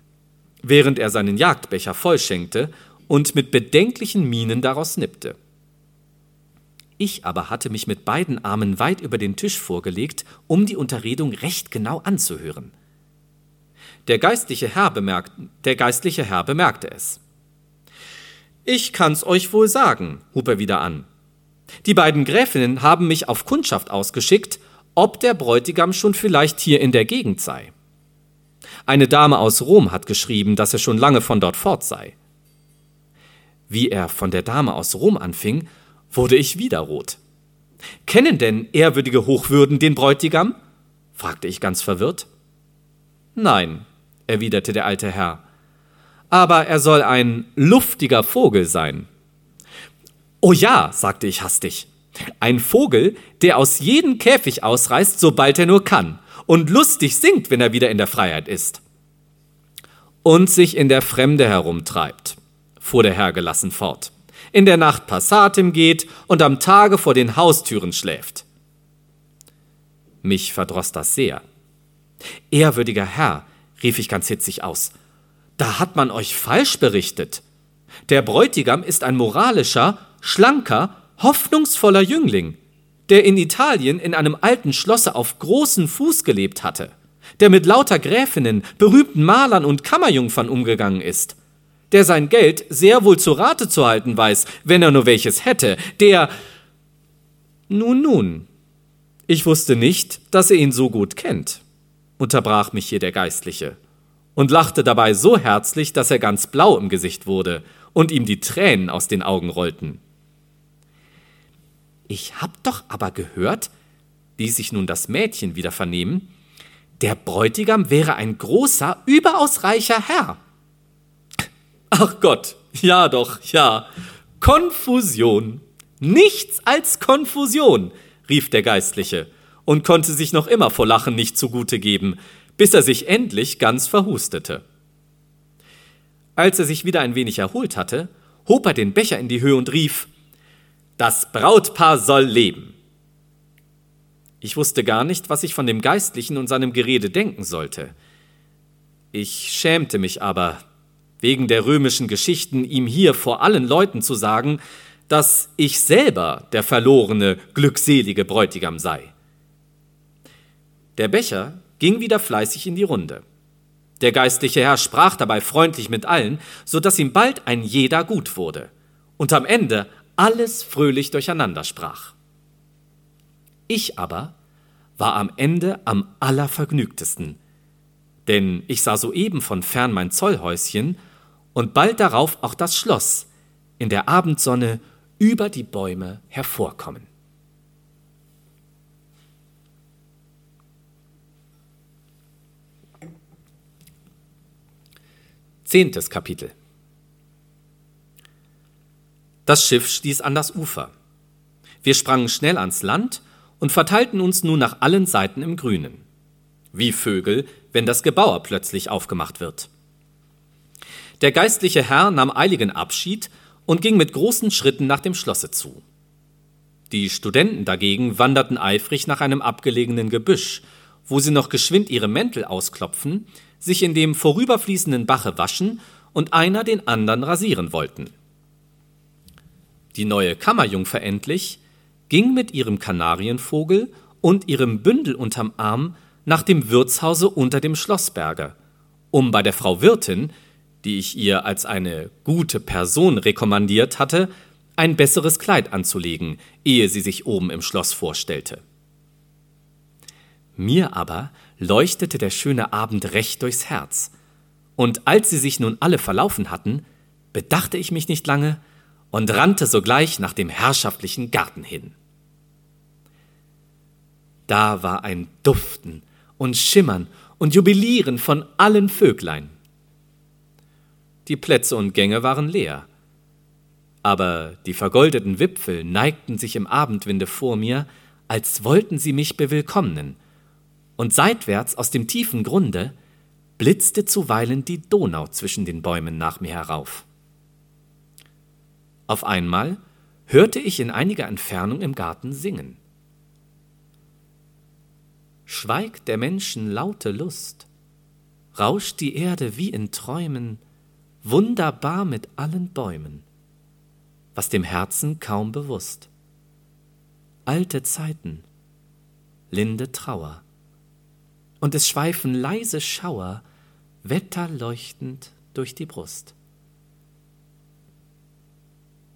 während er seinen Jagdbecher vollschenkte und mit bedenklichen Mienen daraus nippte. Ich aber hatte mich mit beiden Armen weit über den Tisch vorgelegt, um die Unterredung recht genau anzuhören. Der geistliche Herr, bemerkt, der geistliche Herr bemerkte es. Ich kann's euch wohl sagen, hub er wieder an. Die beiden Gräfinnen haben mich auf Kundschaft ausgeschickt, ob der Bräutigam schon vielleicht hier in der Gegend sei. Eine Dame aus Rom hat geschrieben, dass er schon lange von dort fort sei. Wie er von der Dame aus Rom anfing, wurde ich wieder rot. Kennen denn ehrwürdige Hochwürden den Bräutigam? fragte ich ganz verwirrt. Nein, erwiderte der alte Herr, aber er soll ein luftiger Vogel sein. Oh ja, sagte ich hastig, ein Vogel, der aus jedem Käfig ausreißt, sobald er nur kann und lustig singt, wenn er wieder in der Freiheit ist. Und sich in der Fremde herumtreibt, fuhr der Herr gelassen fort, in der Nacht Passatim geht und am Tage vor den Haustüren schläft. Mich verdroß das sehr. Ehrwürdiger Herr, rief ich ganz hitzig aus, da hat man euch falsch berichtet. Der Bräutigam ist ein moralischer, schlanker, hoffnungsvoller Jüngling, der in Italien in einem alten Schlosse auf großen Fuß gelebt hatte, der mit lauter Gräfinnen, berühmten Malern und Kammerjungfern umgegangen ist, der sein Geld sehr wohl zu Rate zu halten weiß, wenn er nur welches hätte, der Nun, nun, ich wusste nicht, dass er ihn so gut kennt, unterbrach mich hier der Geistliche und lachte dabei so herzlich, dass er ganz blau im Gesicht wurde und ihm die Tränen aus den Augen rollten. Ich hab doch aber gehört, ließ sich nun das Mädchen wieder vernehmen, der Bräutigam wäre ein großer, überaus reicher Herr. Ach Gott, ja doch, ja. Konfusion. Nichts als Konfusion, rief der Geistliche und konnte sich noch immer vor Lachen nicht zugute geben, bis er sich endlich ganz verhustete. Als er sich wieder ein wenig erholt hatte, hob er den Becher in die Höhe und rief Das Brautpaar soll leben. Ich wusste gar nicht, was ich von dem Geistlichen und seinem Gerede denken sollte. Ich schämte mich aber, wegen der römischen Geschichten ihm hier vor allen Leuten zu sagen, dass ich selber der verlorene, glückselige Bräutigam sei. Der Becher ging wieder fleißig in die Runde. Der geistliche Herr sprach dabei freundlich mit allen, so dass ihm bald ein jeder gut wurde und am Ende alles fröhlich durcheinander sprach. Ich aber war am Ende am allervergnügtesten, denn ich sah soeben von fern mein Zollhäuschen und bald darauf auch das Schloss in der Abendsonne über die Bäume hervorkommen. Zehntes Kapitel Das Schiff stieß an das Ufer. Wir sprangen schnell ans Land und verteilten uns nun nach allen Seiten im Grünen. Wie Vögel, wenn das Gebauer plötzlich aufgemacht wird. Der geistliche Herr nahm eiligen Abschied und ging mit großen Schritten nach dem Schlosse zu. Die Studenten dagegen wanderten eifrig nach einem abgelegenen Gebüsch, wo sie noch geschwind ihre Mäntel ausklopfen, sich in dem vorüberfließenden Bache waschen und einer den anderen rasieren wollten. Die neue Kammerjungfer endlich ging mit ihrem Kanarienvogel und ihrem Bündel unterm Arm nach dem Wirtshause unter dem Schlossberge, um bei der Frau Wirtin die ich ihr als eine gute Person rekommandiert hatte, ein besseres Kleid anzulegen, ehe sie sich oben im Schloss vorstellte. Mir aber leuchtete der schöne Abend recht durchs Herz, und als sie sich nun alle verlaufen hatten, bedachte ich mich nicht lange und rannte sogleich nach dem herrschaftlichen Garten hin. Da war ein Duften und Schimmern und Jubilieren von allen Vöglein. Die Plätze und Gänge waren leer. Aber die vergoldeten Wipfel neigten sich im Abendwinde vor mir, als wollten sie mich bewillkommnen, und seitwärts aus dem tiefen Grunde blitzte zuweilen die Donau zwischen den Bäumen nach mir herauf. Auf einmal hörte ich in einiger Entfernung im Garten singen. Schweigt der Menschen laute Lust, rauscht die Erde wie in Träumen, wunderbar mit allen Bäumen, was dem Herzen kaum bewusst. Alte Zeiten, linde Trauer, und es schweifen leise Schauer, wetterleuchtend durch die Brust.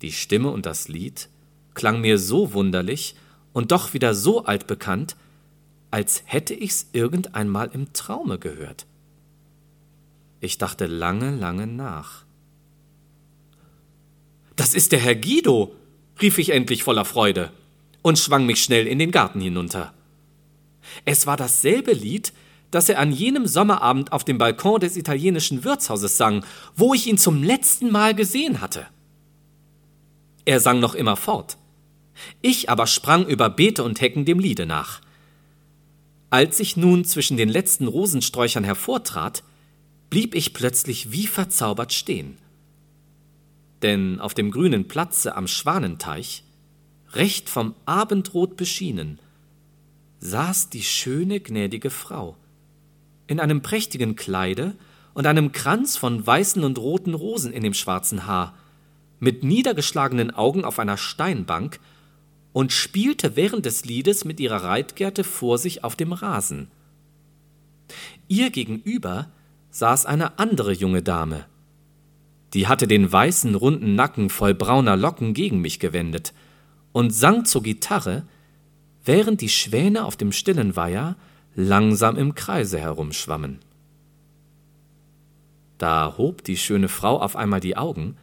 Die Stimme und das Lied klang mir so wunderlich und doch wieder so altbekannt, als hätte ich's irgendeinmal im Traume gehört. Ich dachte lange, lange nach. Das ist der Herr Guido, rief ich endlich voller Freude und schwang mich schnell in den Garten hinunter. Es war dasselbe Lied, das er an jenem Sommerabend auf dem Balkon des italienischen Wirtshauses sang, wo ich ihn zum letzten Mal gesehen hatte. Er sang noch immer fort. Ich aber sprang über Beete und Hecken dem Liede nach. Als ich nun zwischen den letzten Rosensträuchern hervortrat, blieb ich plötzlich wie verzaubert stehen. Denn auf dem grünen Platze am Schwanenteich, recht vom Abendrot beschienen, saß die schöne, gnädige Frau, in einem prächtigen Kleide und einem Kranz von weißen und roten Rosen in dem schwarzen Haar, mit niedergeschlagenen Augen auf einer Steinbank und spielte während des Liedes mit ihrer Reitgerte vor sich auf dem Rasen. Ihr gegenüber saß eine andere junge Dame. Die hatte den weißen, runden Nacken voll brauner Locken gegen mich gewendet und sang zur Gitarre, während die Schwäne auf dem stillen Weiher langsam im Kreise herumschwammen. Da hob die schöne Frau auf einmal die Augen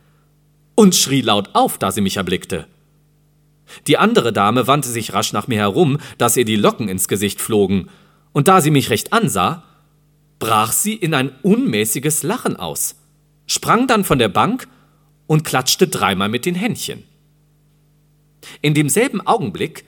und schrie laut auf, da sie mich erblickte. Die andere Dame wandte sich rasch nach mir herum, dass ihr die Locken ins Gesicht flogen, und da sie mich recht ansah, brach sie in ein unmäßiges Lachen aus, sprang dann von der Bank und klatschte dreimal mit den Händchen. In demselben Augenblick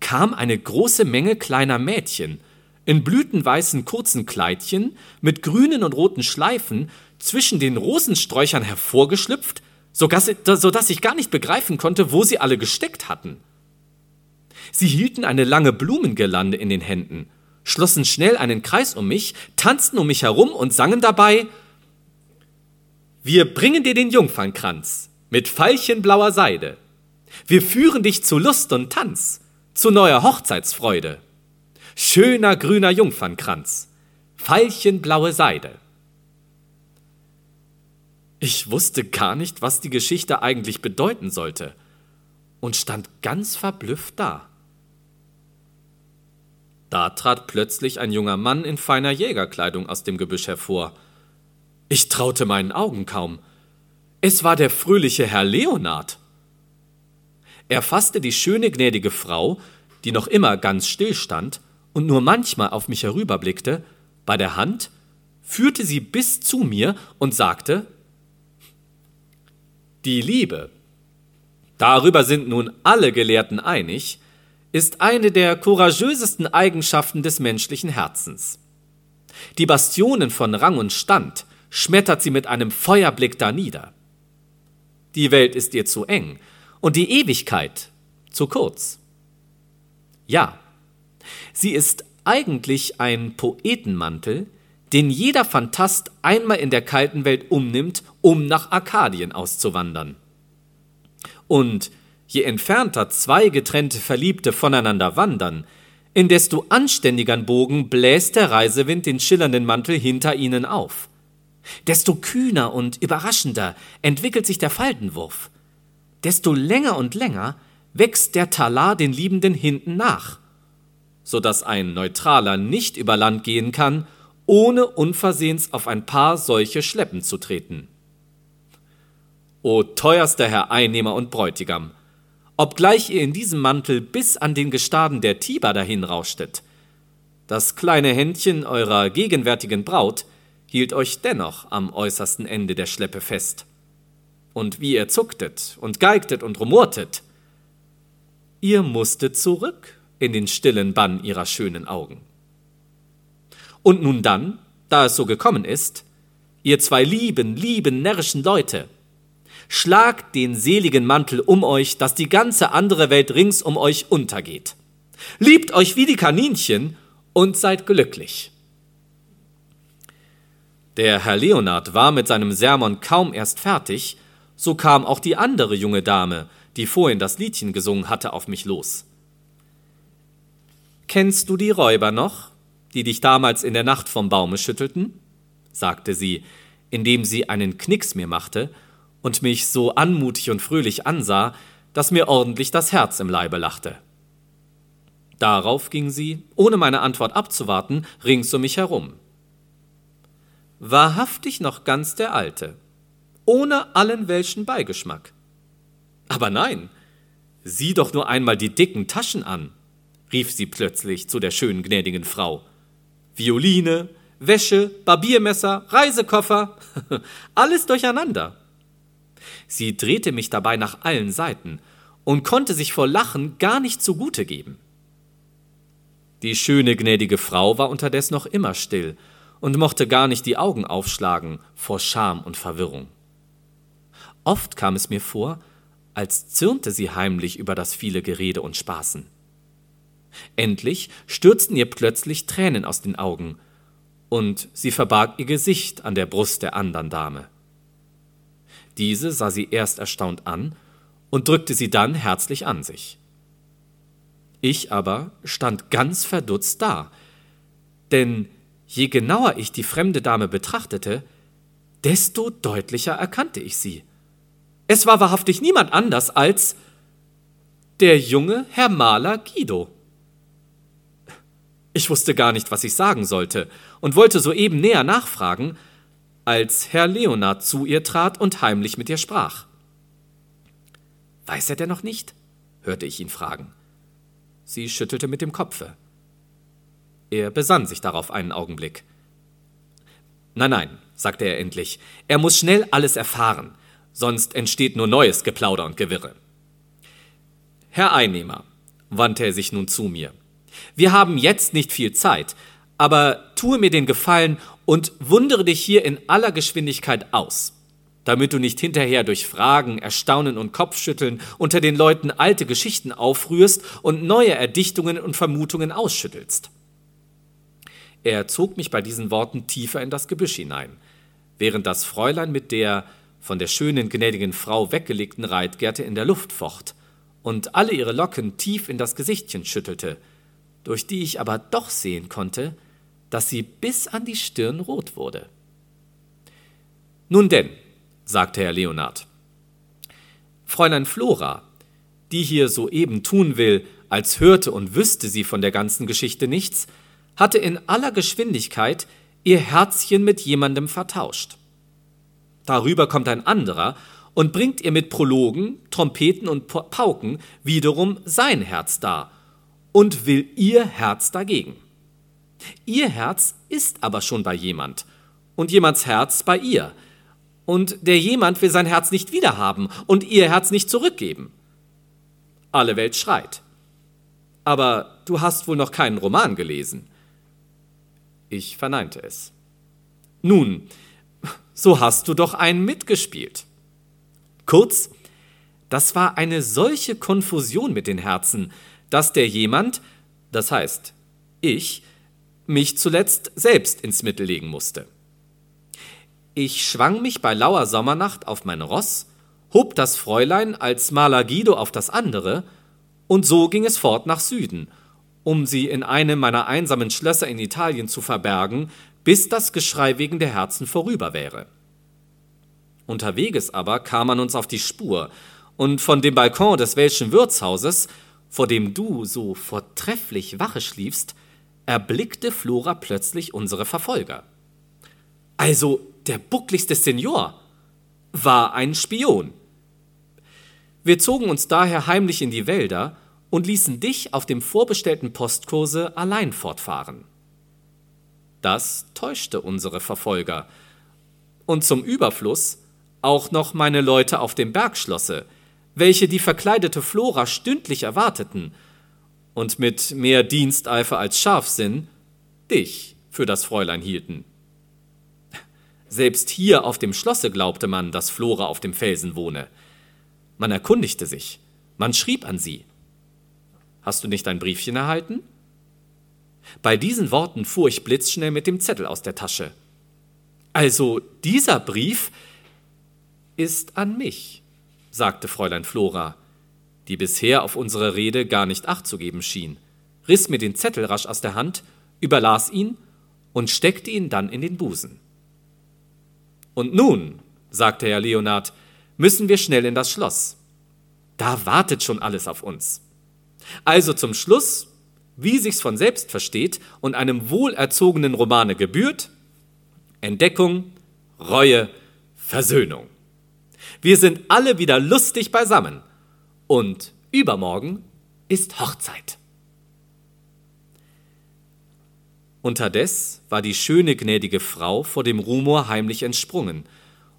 kam eine große Menge kleiner Mädchen in blütenweißen kurzen Kleidchen mit grünen und roten Schleifen zwischen den Rosensträuchern hervorgeschlüpft, sodass ich gar nicht begreifen konnte, wo sie alle gesteckt hatten. Sie hielten eine lange Blumengirlande in den Händen, schlossen schnell einen Kreis um mich, tanzten um mich herum und sangen dabei Wir bringen dir den Jungfernkranz mit veilchenblauer Seide. Wir führen dich zu Lust und Tanz, zu neuer Hochzeitsfreude. Schöner grüner Jungfernkranz, veilchenblaue Seide. Ich wusste gar nicht, was die Geschichte eigentlich bedeuten sollte und stand ganz verblüfft da. Da trat plötzlich ein junger Mann in feiner Jägerkleidung aus dem Gebüsch hervor. Ich traute meinen Augen kaum. Es war der fröhliche Herr Leonard. Er fasste die schöne gnädige Frau, die noch immer ganz still stand und nur manchmal auf mich herüberblickte, bei der Hand, führte sie bis zu mir und sagte Die Liebe, darüber sind nun alle Gelehrten einig, ist eine der courageösesten Eigenschaften des menschlichen Herzens. Die Bastionen von Rang und Stand schmettert sie mit einem Feuerblick danieder. Die Welt ist ihr zu eng und die Ewigkeit zu kurz. Ja, sie ist eigentlich ein Poetenmantel, den jeder Phantast einmal in der kalten Welt umnimmt, um nach Arkadien auszuwandern. Und je entfernter zwei getrennte Verliebte voneinander wandern, in desto anständigern Bogen bläst der Reisewind den schillernden Mantel hinter ihnen auf. Desto kühner und überraschender entwickelt sich der Faltenwurf. Desto länger und länger wächst der Talar den Liebenden hinten nach, so dass ein Neutraler nicht über Land gehen kann, ohne unversehens auf ein paar solche Schleppen zu treten. O teuerster Herr Einnehmer und Bräutigam, obgleich ihr in diesem Mantel bis an den Gestaden der Tiber dahinrauschtet, das kleine Händchen eurer gegenwärtigen Braut hielt euch dennoch am äußersten Ende der Schleppe fest. Und wie ihr zucktet und geigtet und rumortet, ihr musstet zurück in den stillen Bann ihrer schönen Augen. Und nun dann, da es so gekommen ist, ihr zwei lieben, lieben, närrischen Leute, schlagt den seligen Mantel um euch, dass die ganze andere Welt rings um euch untergeht. Liebt euch wie die Kaninchen und seid glücklich. Der Herr Leonard war mit seinem Sermon kaum erst fertig, so kam auch die andere junge Dame, die vorhin das Liedchen gesungen hatte, auf mich los. Kennst du die Räuber noch, die dich damals in der Nacht vom Baume schüttelten? sagte sie, indem sie einen Knicks mir machte und mich so anmutig und fröhlich ansah, dass mir ordentlich das Herz im Leibe lachte. Darauf ging sie, ohne meine Antwort abzuwarten, rings um mich herum wahrhaftig noch ganz der alte, ohne allen welchen Beigeschmack. Aber nein, sieh doch nur einmal die dicken Taschen an, rief sie plötzlich zu der schönen gnädigen Frau. Violine, Wäsche, Barbiermesser, Reisekoffer, alles durcheinander. Sie drehte mich dabei nach allen Seiten und konnte sich vor Lachen gar nicht zugute geben. Die schöne gnädige Frau war unterdessen noch immer still und mochte gar nicht die Augen aufschlagen vor Scham und Verwirrung. Oft kam es mir vor, als zürnte sie heimlich über das viele Gerede und Spaßen. Endlich stürzten ihr plötzlich Tränen aus den Augen, und sie verbarg ihr Gesicht an der Brust der andern Dame. Diese sah sie erst erstaunt an und drückte sie dann herzlich an sich. Ich aber stand ganz verdutzt da, denn Je genauer ich die fremde Dame betrachtete, desto deutlicher erkannte ich sie. Es war wahrhaftig niemand anders als der junge Herr Maler Guido. Ich wusste gar nicht, was ich sagen sollte, und wollte soeben näher nachfragen, als Herr Leonard zu ihr trat und heimlich mit ihr sprach. Weiß er denn noch nicht? hörte ich ihn fragen. Sie schüttelte mit dem Kopfe. Er besann sich darauf einen Augenblick. Nein, nein, sagte er endlich, er muss schnell alles erfahren, sonst entsteht nur neues Geplauder und Gewirre. Herr Einnehmer, wandte er sich nun zu mir, wir haben jetzt nicht viel Zeit, aber tue mir den Gefallen und wundere dich hier in aller Geschwindigkeit aus, damit du nicht hinterher durch Fragen, Erstaunen und Kopfschütteln unter den Leuten alte Geschichten aufrührst und neue Erdichtungen und Vermutungen ausschüttelst. Er zog mich bei diesen Worten tiefer in das Gebüsch hinein, während das Fräulein mit der von der schönen, gnädigen Frau weggelegten Reitgerte in der Luft focht und alle ihre Locken tief in das Gesichtchen schüttelte, durch die ich aber doch sehen konnte, dass sie bis an die Stirn rot wurde. Nun denn, sagte Herr Leonard, Fräulein Flora, die hier soeben tun will, als hörte und wüsste sie von der ganzen Geschichte nichts, hatte in aller Geschwindigkeit ihr Herzchen mit jemandem vertauscht. Darüber kommt ein anderer und bringt ihr mit Prologen, Trompeten und Pauken wiederum sein Herz dar und will ihr Herz dagegen. Ihr Herz ist aber schon bei jemand und jemands Herz bei ihr. Und der jemand will sein Herz nicht wiederhaben und ihr Herz nicht zurückgeben. Alle Welt schreit. Aber du hast wohl noch keinen Roman gelesen. Ich verneinte es. Nun, so hast du doch einen mitgespielt. Kurz, das war eine solche Konfusion mit den Herzen, dass der jemand, das heißt ich, mich zuletzt selbst ins Mittel legen musste. Ich schwang mich bei lauer Sommernacht auf mein Ross, hob das Fräulein als Maler Guido auf das andere, und so ging es fort nach Süden, um sie in einem meiner einsamen Schlösser in Italien zu verbergen, bis das Geschrei wegen der Herzen vorüber wäre. Unterweges aber kam man uns auf die Spur, und von dem Balkon des welschen Wirtshauses, vor dem du so vortrefflich Wache schliefst, erblickte Flora plötzlich unsere Verfolger. Also der buckligste Senior war ein Spion. Wir zogen uns daher heimlich in die Wälder und ließen dich auf dem vorbestellten Postkurse allein fortfahren. Das täuschte unsere Verfolger. Und zum Überfluss auch noch meine Leute auf dem Bergschlosse, welche die verkleidete Flora stündlich erwarteten und mit mehr Diensteifer als Scharfsinn dich für das Fräulein hielten. Selbst hier auf dem Schlosse glaubte man, dass Flora auf dem Felsen wohne. Man erkundigte sich, man schrieb an sie. Hast du nicht ein Briefchen erhalten? Bei diesen Worten fuhr ich blitzschnell mit dem Zettel aus der Tasche. Also dieser Brief ist an mich, sagte Fräulein Flora, die bisher auf unsere Rede gar nicht acht zu geben schien, riss mir den Zettel rasch aus der Hand, überlas ihn und steckte ihn dann in den Busen. Und nun, sagte Herr Leonard, müssen wir schnell in das Schloss. Da wartet schon alles auf uns. Also zum Schluss, wie sich's von selbst versteht und einem wohlerzogenen Romane gebührt, Entdeckung, Reue, Versöhnung. Wir sind alle wieder lustig beisammen. Und übermorgen ist Hochzeit. Unterdes war die schöne gnädige Frau vor dem Rumor heimlich entsprungen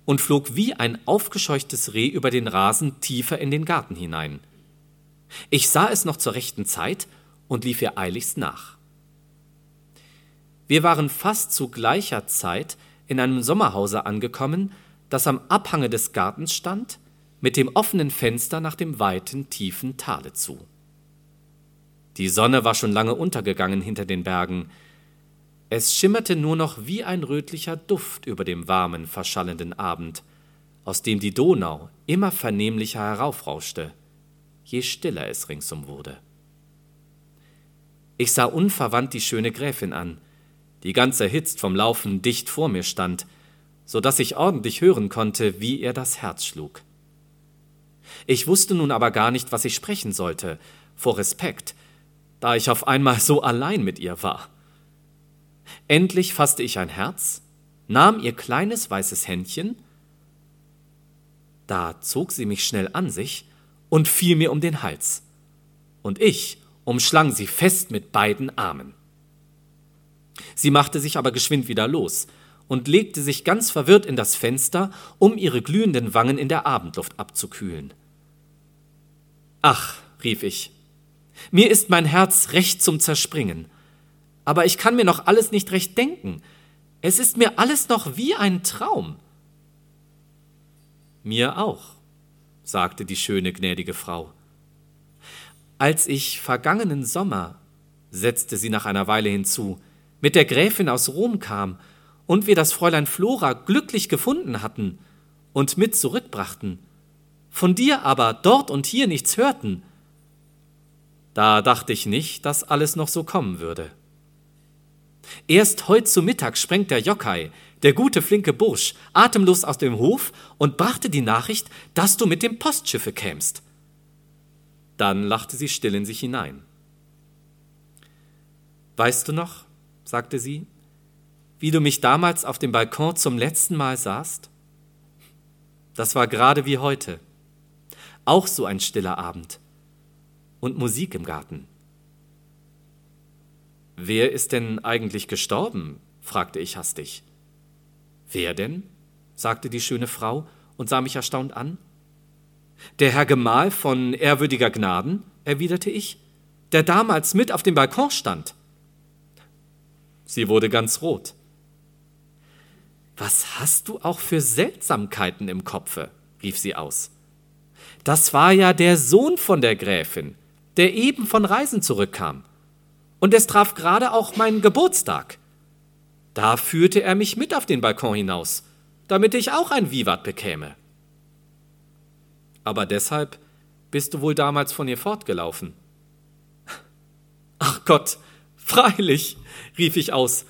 und flog wie ein aufgescheuchtes Reh über den Rasen tiefer in den Garten hinein. Ich sah es noch zur rechten Zeit und lief ihr eiligst nach. Wir waren fast zu gleicher Zeit in einem Sommerhause angekommen, das am Abhange des Gartens stand, mit dem offenen Fenster nach dem weiten, tiefen Tale zu. Die Sonne war schon lange untergegangen hinter den Bergen. Es schimmerte nur noch wie ein rötlicher Duft über dem warmen, verschallenden Abend, aus dem die Donau immer vernehmlicher heraufrauschte, je stiller es ringsum wurde. Ich sah unverwandt die schöne Gräfin an, die ganz erhitzt vom Laufen dicht vor mir stand, so dass ich ordentlich hören konnte, wie er das Herz schlug. Ich wusste nun aber gar nicht, was ich sprechen sollte, vor Respekt, da ich auf einmal so allein mit ihr war. Endlich fasste ich ein Herz, nahm ihr kleines weißes Händchen, da zog sie mich schnell an sich und fiel mir um den Hals, und ich umschlang sie fest mit beiden Armen. Sie machte sich aber geschwind wieder los, und legte sich ganz verwirrt in das Fenster, um ihre glühenden Wangen in der Abendluft abzukühlen. Ach, rief ich. Mir ist mein Herz recht zum Zerspringen. Aber ich kann mir noch alles nicht recht denken. Es ist mir alles noch wie ein Traum. Mir auch, sagte die schöne gnädige Frau. Als ich vergangenen Sommer, setzte sie nach einer Weile hinzu, mit der Gräfin aus Rom kam und wir das Fräulein Flora glücklich gefunden hatten und mit zurückbrachten, von dir aber dort und hier nichts hörten, da dachte ich nicht, dass alles noch so kommen würde. Erst heut zu Mittag sprengt der Jockei, der gute flinke Bursch, atemlos aus dem Hof und brachte die Nachricht, dass du mit dem Postschiffe kämst. Dann lachte sie still in sich hinein. Weißt du noch, sagte sie, wie du mich damals auf dem Balkon zum letzten Mal sahst? Das war gerade wie heute. Auch so ein stiller Abend und Musik im Garten. Wer ist denn eigentlich gestorben? fragte ich hastig. Wer denn? sagte die schöne Frau und sah mich erstaunt an. Der Herr Gemahl von ehrwürdiger Gnaden, erwiderte ich, der damals mit auf dem Balkon stand. Sie wurde ganz rot. Was hast du auch für Seltsamkeiten im Kopfe? rief sie aus. Das war ja der Sohn von der Gräfin, der eben von Reisen zurückkam. Und es traf gerade auch meinen Geburtstag. Da führte er mich mit auf den Balkon hinaus, damit ich auch ein Vivat bekäme. Aber deshalb bist du wohl damals von ihr fortgelaufen. Ach Gott, freilich, rief ich aus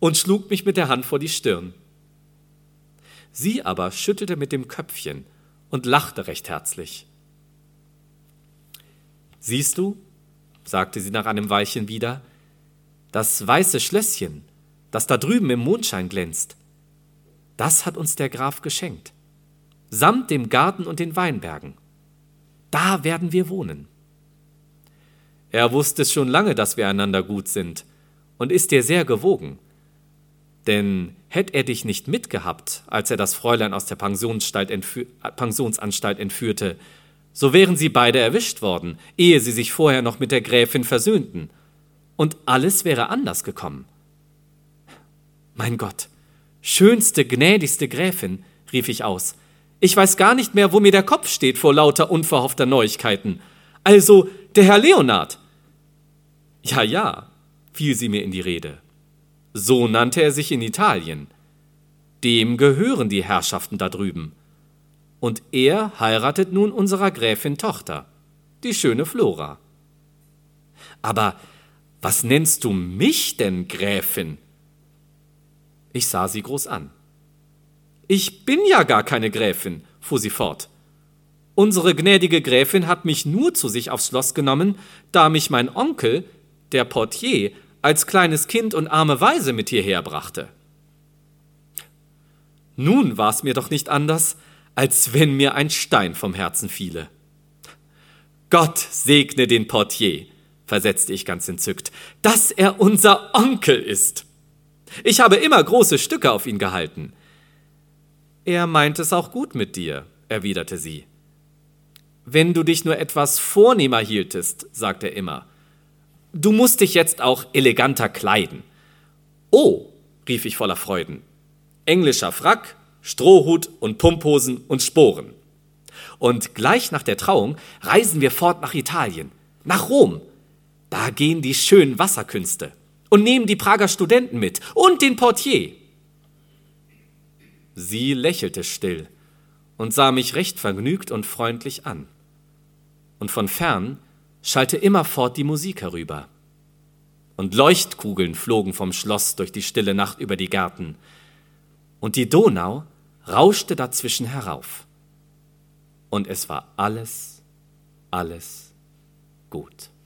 und schlug mich mit der Hand vor die Stirn. Sie aber schüttelte mit dem Köpfchen und lachte recht herzlich. Siehst du, sagte sie nach einem Weilchen wieder, das weiße Schlösschen, das da drüben im Mondschein glänzt, das hat uns der Graf geschenkt, samt dem Garten und den Weinbergen. Da werden wir wohnen. Er wusste schon lange, dass wir einander gut sind, und ist dir sehr gewogen. Denn hätt er dich nicht mitgehabt, als er das Fräulein aus der Pensionsanstalt, entfü Pensionsanstalt entführte, so wären sie beide erwischt worden, ehe sie sich vorher noch mit der Gräfin versöhnten. Und alles wäre anders gekommen. Mein Gott, schönste, gnädigste Gräfin, rief ich aus. Ich weiß gar nicht mehr, wo mir der Kopf steht vor lauter unverhoffter Neuigkeiten. Also, der Herr Leonard. Ja, ja, fiel sie mir in die Rede. So nannte er sich in Italien. Dem gehören die Herrschaften da drüben und er heiratet nun unserer Gräfin Tochter, die schöne Flora. Aber was nennst du mich denn Gräfin? Ich sah sie groß an. Ich bin ja gar keine Gräfin, fuhr sie fort. Unsere gnädige Gräfin hat mich nur zu sich aufs Schloss genommen, da mich mein Onkel, der Portier, als kleines Kind und arme Weise mit hierher brachte. Nun war es mir doch nicht anders, als wenn mir ein Stein vom Herzen fiele. Gott segne den Portier, versetzte ich ganz entzückt, dass er unser Onkel ist. Ich habe immer große Stücke auf ihn gehalten. Er meint es auch gut mit dir, erwiderte sie. Wenn du dich nur etwas vornehmer hieltest, sagte er immer. Du musst dich jetzt auch eleganter kleiden. Oh, rief ich voller Freuden. Englischer Frack, Strohhut und Pumphosen und Sporen. Und gleich nach der Trauung reisen wir fort nach Italien, nach Rom. Da gehen die schönen Wasserkünste und nehmen die Prager Studenten mit und den Portier. Sie lächelte still und sah mich recht vergnügt und freundlich an. Und von fern schallte immerfort die Musik herüber. Und Leuchtkugeln flogen vom Schloss durch die stille Nacht über die Gärten, und die Donau rauschte dazwischen herauf. Und es war alles, alles gut.